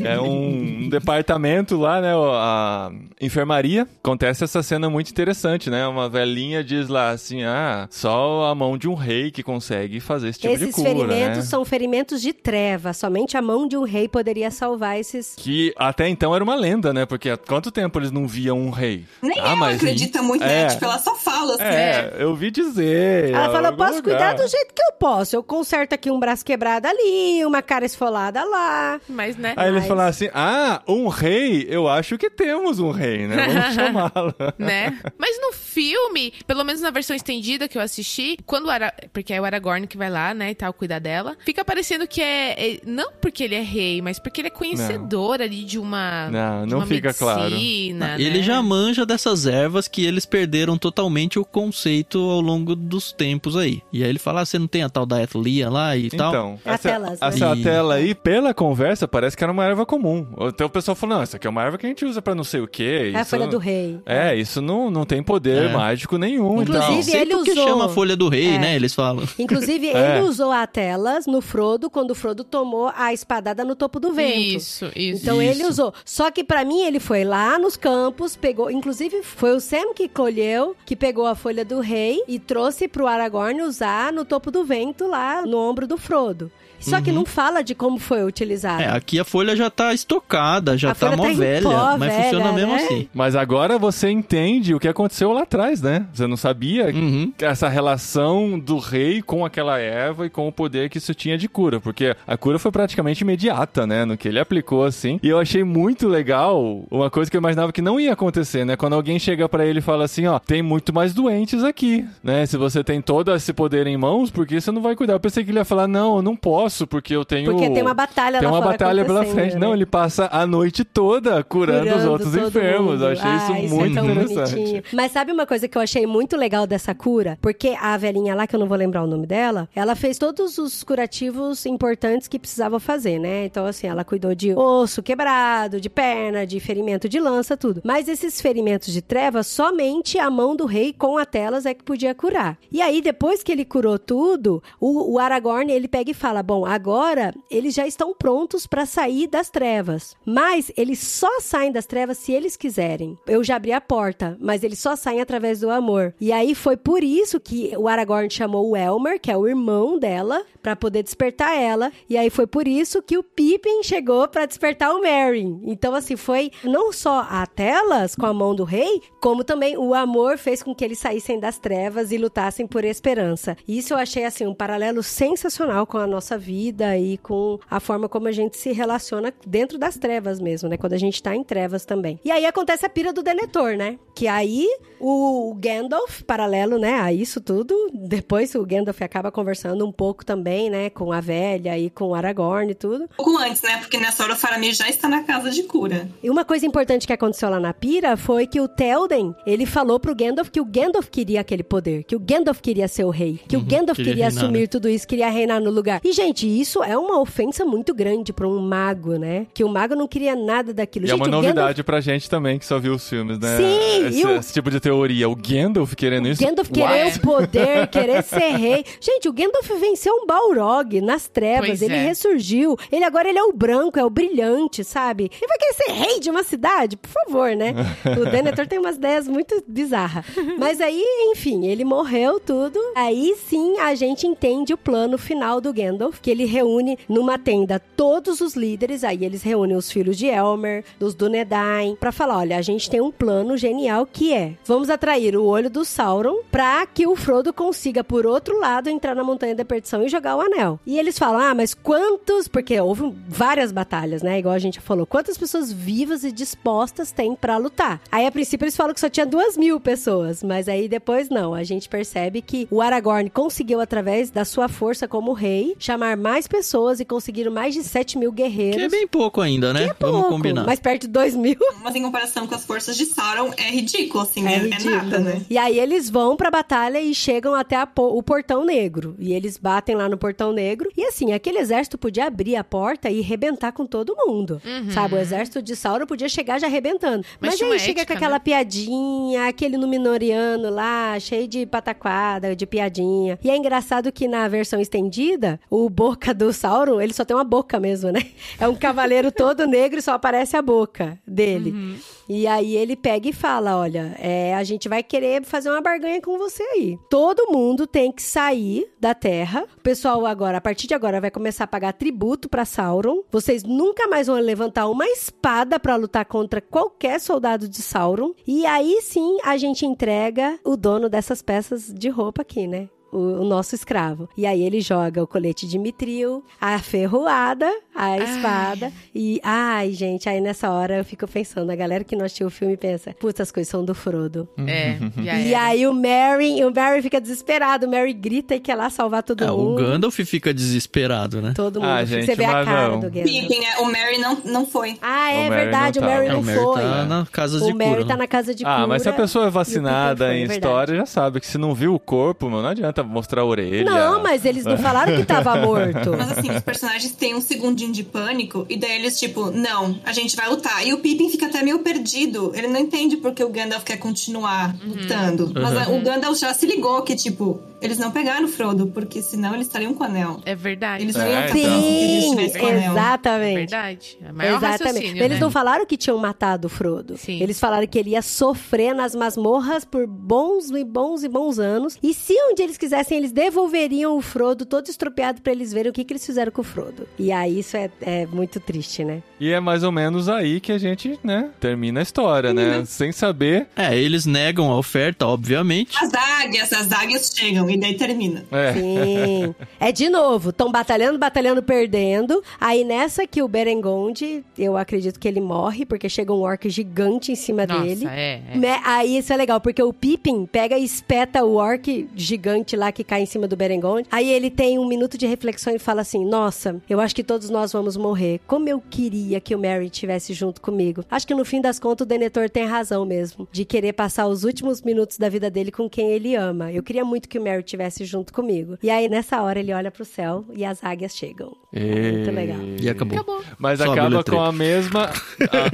É um, um departamento lá, né? A enfermaria. Acontece essa cena muito interessante, né? Uma velhinha diz lá assim: ah, só a mão de um rei que consegue fazer esse tipo Esses de cura, ferimentos né? são ferimentos de treva. Somente a mão de um rei poderia salvar esses. Que até então era uma lenda, né? Porque há quanto tempo eles não viam um rei? Nem Ah, ela mas acredita muito, é. né? Tipo, ela só fala assim. É, eu vi dizer. Ela fala: posso cuidar lugar. do jeito que eu posso. Eu conserto aqui um braço quebrado ali, uma cara esfolada lá. Mas, né? Aí eles Mas- falaram assim: ah, um rei, eu acho que temos um rei, né? Vamos (laughs) chamá-lo. né? (laughs) Mas no filme, pelo menos na versão estendida que eu assisti, quando o Ara... porque é o Aragorn que vai lá, né, e tal, cuidar dela, fica parecendo que é, é- não porque ele é rei, mas porque ele é conhecedor ali de uma Não, de não uma fica claro. medicina, Ele né? já manja dessas ervas que eles perderam totalmente o conceito ao longo dos tempos aí. E aí ele fala: ah, você não tem a tal da Ethlia lá e tal? Então, A essa, telas, né? essa E- tela aí, pela conversa, parece que era uma erva comum. Então o pessoal falou: não, essa aqui é uma erva que a gente usa pra não sei o quê. É a folha do rei. É, isso não, não tem poder É. mágico nenhum. Inclusive, então. Ele usou- chama a folha do rei, É. né? Eles falam. Inclusive, (laughs) É. ele usou a telas no Frodo quando o Frodo tomou a espadada no topo do vento. Isso, isso. Então ele Isso. usou. Só que pra mim ele foi lá nos campos, pegou, inclusive foi o Sam que colheu, que pegou a folha do rei e trouxe pro Aragorn usar no topo do vento lá no ombro do Frodo. Só que não fala de como foi utilizado. É, aqui a folha já tá estocada, já A tá folha mó tá velha, pó, mas velha, funciona mesmo né? assim. Mas agora você entende o que aconteceu lá atrás, né? Você não sabia Uhum. essa relação do rei com aquela erva e com o poder que isso tinha de cura, porque a cura foi praticamente imediata, né? No que ele aplicou assim. E eu achei muito legal uma coisa que eu imaginava que não ia acontecer, né? Quando alguém chega pra ele e fala assim, ó, tem muito mais doentes aqui, né? Se você tem todo esse poder em mãos, por que você não vai cuidar? Eu pensei que ele ia falar, não, eu não posso, porque eu tenho Porque tem uma batalha tem uma batalha pela frente. né? Não, ele passa a noite toda curando, os Curando outros todo enfermos. Eu achei isso Ah, muito é interessante. bonitinho. Mas sabe uma coisa que eu achei muito legal dessa cura? Porque a velhinha lá, que eu não vou lembrar o nome dela, ela fez todos os curativos importantes que precisava fazer, né? Então, assim, ela cuidou de osso quebrado, de perna, de ferimento de lança, tudo. Mas esses ferimentos de trevas, somente a mão do rei com a telas é que podia curar. E aí, depois que ele curou tudo, o, o Aragorn, ele pega e fala, bom, agora eles já estão prontos para sair das trevas. Mas eles só saem das trevas se eles quiserem. Eu já abri a porta, mas eles só saem através do amor. E aí foi por isso que o Aragorn chamou o Elmer, que é o irmão dela, para poder despertar ela. E aí foi por isso que o Pippin chegou para despertar o Merry. Então assim, foi não só a telas com a mão do rei, como também o amor fez com que eles saíssem das trevas e lutassem por esperança. Isso eu achei assim um paralelo sensacional com a nossa vida e com a forma como a gente se relaciona dentro das trevas mesmo, né? Quando a gente tá em trevas também. E aí acontece a pira do Denethor, né? Que aí o Gandalf, paralelo, né, a isso tudo, depois o Gandalf acaba conversando um pouco também, né, com a velha e com o Aragorn e tudo. Um pouco antes, né? Porque nessa hora o Faramir já está na casa de cura. E uma coisa importante que aconteceu lá na pira foi que o Telden, ele falou pro Gandalf que o Gandalf queria aquele poder, que o Gandalf queria ser o rei, que o Gandalf queria queria reinar, assumir né? tudo isso, queria reinar no lugar. E, gente, isso é uma ofensa muito grande pra um mago, né? Que o mago não queria nada daquilo. E é gente, uma o Gandalf novidade pra gente também, que só viu os filmes, né? Sim, esse, o- esse tipo de teoria. O Gandalf querendo isso. Gandalf querer o poder, (laughs) querer ser rei. Gente, o Gandalf venceu um Balrog nas trevas, Pois ele é. ressurgiu. Ele agora ele é o branco, é o brilhante, sabe? Ele vai querer ser rei de uma cidade? Por favor, né? o (laughs) Denethor tem umas ideias muito bizarras. Mas aí, enfim, ele morreu tudo. Aí sim a gente entende o plano final do Gandalf, que ele reúne numa tenda todos os líderes, aí eles reúnem os filhos de Elmer, dos Dúnedain, pra falar, olha, a gente tem um plano genial que é, vamos atrair o olho do Sauron pra que o Frodo consiga, por outro lado, entrar na Montanha da Perdição e jogar o anel. E eles falam, ah, mas quantos, porque houve várias batalhas, né, igual a gente falou, quantas pessoas vivas e dispostas tem pra lutar? Aí, a princípio, eles falam que só tinha duas mil pessoas, mas aí depois não, a gente percebe que o Aragorn conseguiu, através da sua força como rei, chamar mais pessoas e conseguiram mais de 7 mil guerreiros. Que é bem pouco ainda, né? Vamos Pouco, combinar. Mais perto de 2 mil. (laughs) Mas em comparação com as forças de Sauron, é ridículo, assim, É é, é ridículo, nada, né? E aí eles vão pra batalha e chegam até po- o Portão Negro. E eles batem lá no Portão Negro. E assim, aquele exército podia abrir a porta e rebentar com todo mundo. Sabe? O exército de Sauron podia chegar já arrebentando. Mas Mas, aí uma chega ética, com aquela né? piadinha, aquele Númenoriano lá, cheio de pataquada, de piadinha. E é engraçado que na versão estendida, o boca do Sauron, ele só tem uma boca mesmo, né? É um cavaleiro todo negro e só aparece a boca dele. E aí ele pega e fala: Olha, é, a gente vai querer fazer uma barganha com você aí. Todo mundo tem que sair da terra. O pessoal agora, a partir de agora, vai começar a pagar tributo pra Sauron. Vocês nunca mais vão levantar uma espada pra lutar contra qualquer soldado de Sauron. E aí sim a gente entrega o dono dessas peças de roupa aqui, né? O, o nosso escravo. E aí ele joga o colete de mitril, a ferroada, a espada. E, ai, gente, aí nessa hora eu fico pensando, a galera que não assistiu o filme pensa, putz, as coisas são do Frodo. É, já E aí o Merry, o Merry fica desesperado, o Merry grita e quer lá salvar todo É, o mundo. Gandalf fica desesperado, né? Todo mundo. Ah, Você gente, vê a cara não. do Gandalf. Né? O Mary não, não foi. Ah, é O Merry verdade, o Merry. É, não o Merry foi. tá na casa de o Merry cura. tá na casa de cura. Ah, mas se a pessoa é o vacinada foi, em é história, já sabe que se não viu o corpo, meu, não adianta mostrar a orelha. Não, mas eles não (laughs) falaram que tava morto. Mas assim, os personagens têm um segundinho de pânico e daí eles, tipo, não, a gente vai lutar. E o Pippin fica até meio perdido. Ele não entende porque o Gandalf quer continuar lutando. Mas a- o Gandalf já se ligou que, tipo, eles não pegaram o Frodo, porque senão eles estariam com o anel. É verdade. Eles não É, iam então. Sim, tivessem com o anel. exatamente. Verdade. É maior Exatamente. Eles né? não falaram que tinham matado o Frodo. Sim. Eles falaram que ele ia sofrer nas masmorras por bons e bons e bons anos. E se um dia eles quisessem, eles devolveriam o Frodo todo estropiado pra eles verem o que, que eles fizeram com o Frodo. E aí isso é, é muito triste, né? E é mais ou menos aí que a gente, né, termina a história, né? Sem saber. É, eles negam a oferta, obviamente. As águias, as águias chegam e daí termina. É. Sim. é de novo, estão batalhando, batalhando, perdendo. Aí nessa que o Berengonde, eu acredito que ele morre, porque chega um orc gigante em cima Nossa, dele. é, é. Né? Aí isso é legal, porque o Pippin pega e espeta o orc gigante lá que cai em cima do Berengonde. Aí ele tem um minuto de reflexão e fala assim: Nossa, eu acho que todos nós vamos morrer. Como eu queria que o Merry estivesse junto comigo. Acho que no fim das contas o Denethor tem razão mesmo, de querer passar os últimos minutos da vida dele com quem ele ama. Eu queria muito que o Merry estivesse junto comigo. E aí nessa hora ele olha pro céu e as águias chegam. Muito legal. E acabou. Acabou. Mas o acaba com a mesma,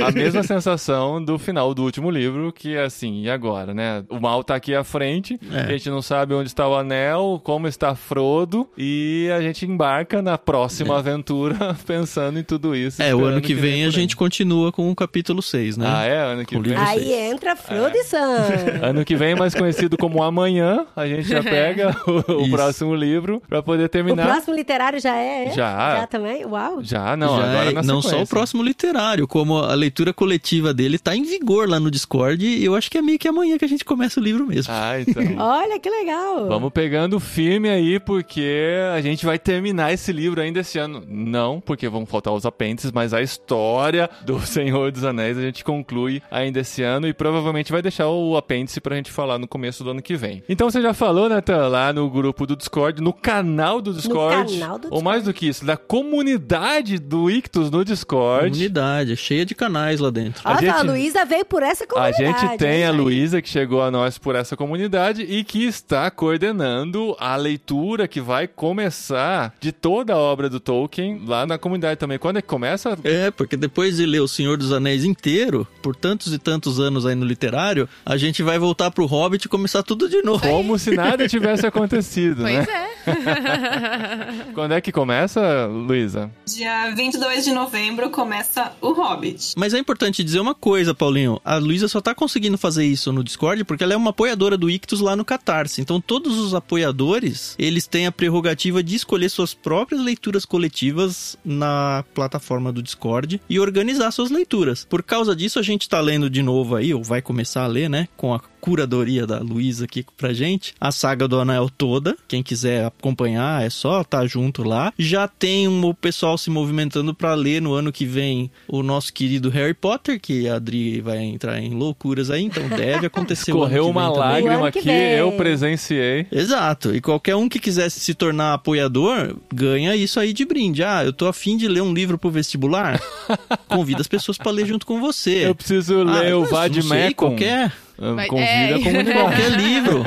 a, a (laughs) mesma sensação do final do último livro, que é assim, e agora, né? O mal tá aqui à frente, É. a gente não sabe onde está o anel, como está Frodo, e a gente embarca na próxima aventura (laughs) pensando em tudo isso. É, o ano que vem a gente continua com o capítulo 6, né? Ah, é? Ano que Com vem. Aí entra Frodo e Sam. Ano que vem, mais conhecido como Amanhã, a gente já (laughs) pega (laughs) o, o Isso. próximo livro pra poder O terminar. próximo literário já é? Já. Já também? Uau. Já, não, Já agora é- na não só o próximo literário, como a leitura coletiva dele tá em vigor lá no Discord. E eu acho que é meio que amanhã que a gente começa o livro mesmo. Ah, então. (laughs) Olha que legal. Vamos pegando firme aí, porque a gente vai terminar esse livro ainda esse ano. Não, porque vão faltar os apêndices, mas a história do (laughs) Senhor dos Anéis a gente conclui ainda esse ano e provavelmente vai deixar o apêndice pra gente falar no começo do ano que vem. Então você já falou, Nathan, lá no grupo do Discord, no canal do Discord. canal do Ou mais do que isso, da comunidade do Ictus no Discord. Comunidade, é cheia de canais lá dentro. Olha, a gente- a Luísa veio por essa A comunidade. gente tem a Luísa que chegou a nós por essa comunidade e que está coordenando a leitura que vai começar de toda a obra do Tolkien lá na comunidade também. Quando é que começa? É, porque depois de ler O Senhor dos Anéis inteiro, por tantos e tantos anos aí no literário, a gente vai voltar pro Hobbit e começar tudo de novo. Como se nada (laughs) tivesse acontecido, Pois né? é. (laughs) Quando é que começa, Luísa? Dia 22 de novembro começa o Hobbit. Mas é importante dizer uma coisa, Paulinho. A Luísa só tá conseguindo fazer isso no Discord porque ela é uma apoiadora do Ictus lá no Catarse. Então todos os apoiadores, eles têm a prerrogativa de escolher suas próprias leituras coletivas na plataforma do Discord e organizar suas leituras. Por causa disso, a gente tá lendo de novo aí, ou vai começar a ler, né? Com a curadoria da Luísa aqui pra gente, a saga do Anel toda. Quem quiser acompanhar é só estar junto lá. Já tem um pessoal se movimentando pra ler no ano que vem o nosso querido Harry Potter, que a Adri vai entrar em loucuras aí, então deve acontecer (laughs) Correu uma também. Lágrima que aqui, eu presenciei. Exato. E qualquer um que quisesse se tornar apoiador, ganha isso aí de brinde. Ah, eu tô afim de ler um livro pro vestibular? (laughs) Convida as pessoas pra ler junto com você. Eu preciso Ah, ler o sei, Vadmecum. qualquer Mas- Convida é. a comunidade. Qualquer (laughs) livro.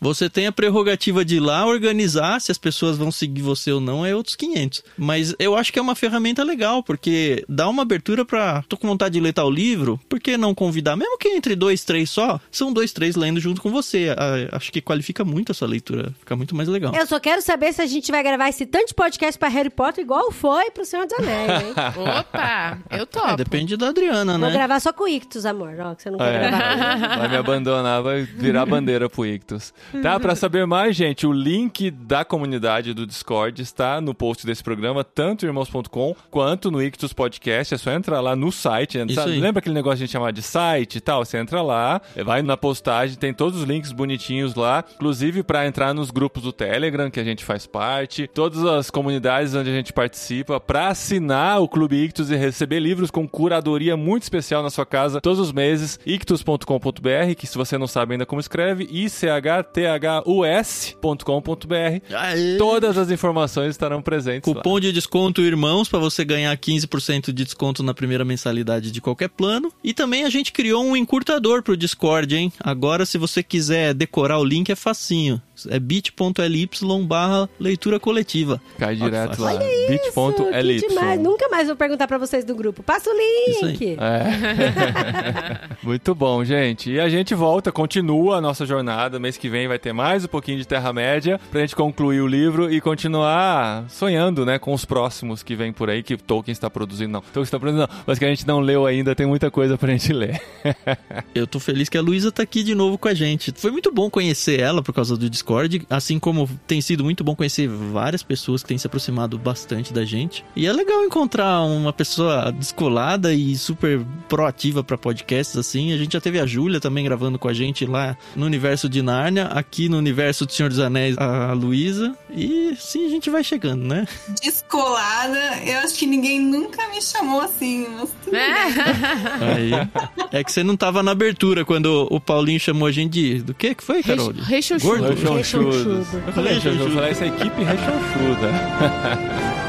Você tem a prerrogativa de ir lá organizar, se as pessoas vão seguir você ou não, é outros 500. Mas eu acho que é uma ferramenta legal, porque dá uma abertura pra. Tô com vontade de ler tal livro, por que não convidar? Mesmo que entre dois, três só, são dois, três lendo junto com você. Ah, Acho que qualifica muito a sua leitura, fica muito mais legal. Eu só quero saber se a gente vai gravar esse tanto de podcast pra Harry Potter igual foi pro Senhor dos Anéis, hein? (laughs) Opa, eu topo. É, depende da Adriana, Vou né? gravar só com o Ictus, amor. Ó, que você não quer É. gravar. Vai me abandonar, vai virar bandeira pro Ictus. Tá? Pra saber mais, gente, o link da comunidade do Discord está no post desse programa, tanto em irmãos.com quanto no Ictus Podcast. É só entrar lá no site. Lembra aquele negócio de a gente chamar de site e tal? Você entra lá, vai na postagem, tem todos os links bonitinhos lá, inclusive pra entrar nos grupos do Telegram que a gente faz parte, todas as comunidades onde a gente participa, pra assinar o Clube Ictus e receber livros com curadoria muito especial na sua casa todos os meses. ictus.com.br, que se você não sabe ainda como escreve, ichthus.com.br. Todas as informações estarão presentes lá. Cupom de desconto Irmãos para você ganhar 15% de desconto na primeira mensalidade de qualquer plano. E também a gente criou um encurtador pro Discord, hein? Agora, se você quiser decorar o link, é facinho. É bit.ly barra leitura coletiva. Cai direto lá. Isso, bit.ly. Nunca mais vou perguntar pra vocês do grupo. Passa o Isso link. É. (laughs) Muito bom, gente. E a gente volta, continua a nossa jornada. Mês que vem vai ter mais um pouquinho de Terra-média pra gente concluir o livro e continuar sonhando, né, com os próximos que vem por aí, que Tolkien está produzindo. Não, Tolkien está produzindo, não, mas que a gente não leu ainda, tem muita coisa pra gente ler. Eu tô feliz que a Luísa tá aqui de novo com a gente. Foi muito bom conhecer ela por causa do Discord, assim como tem sido muito bom conhecer várias pessoas que têm se aproximado bastante da gente. E é legal encontrar uma pessoa descolada e super proativa pra podcasts assim. A gente já teve a Júlia também gravando com a gente lá no universo de Nárnia, aqui no universo do Senhor dos Anéis, a Luísa. E sim, a gente vai chegando, né? Descolada, eu acho que ninguém nunca me chamou assim. Mas tudo bem. Aí. É que você não tava na abertura quando o Paulinho chamou a gente de. Do que que foi, Carol? Rechonchudo. Gordo? Rechonchudos. Rechonchudo. Eu falei, eu vou falar essa equipe rechonchuda. (laughs)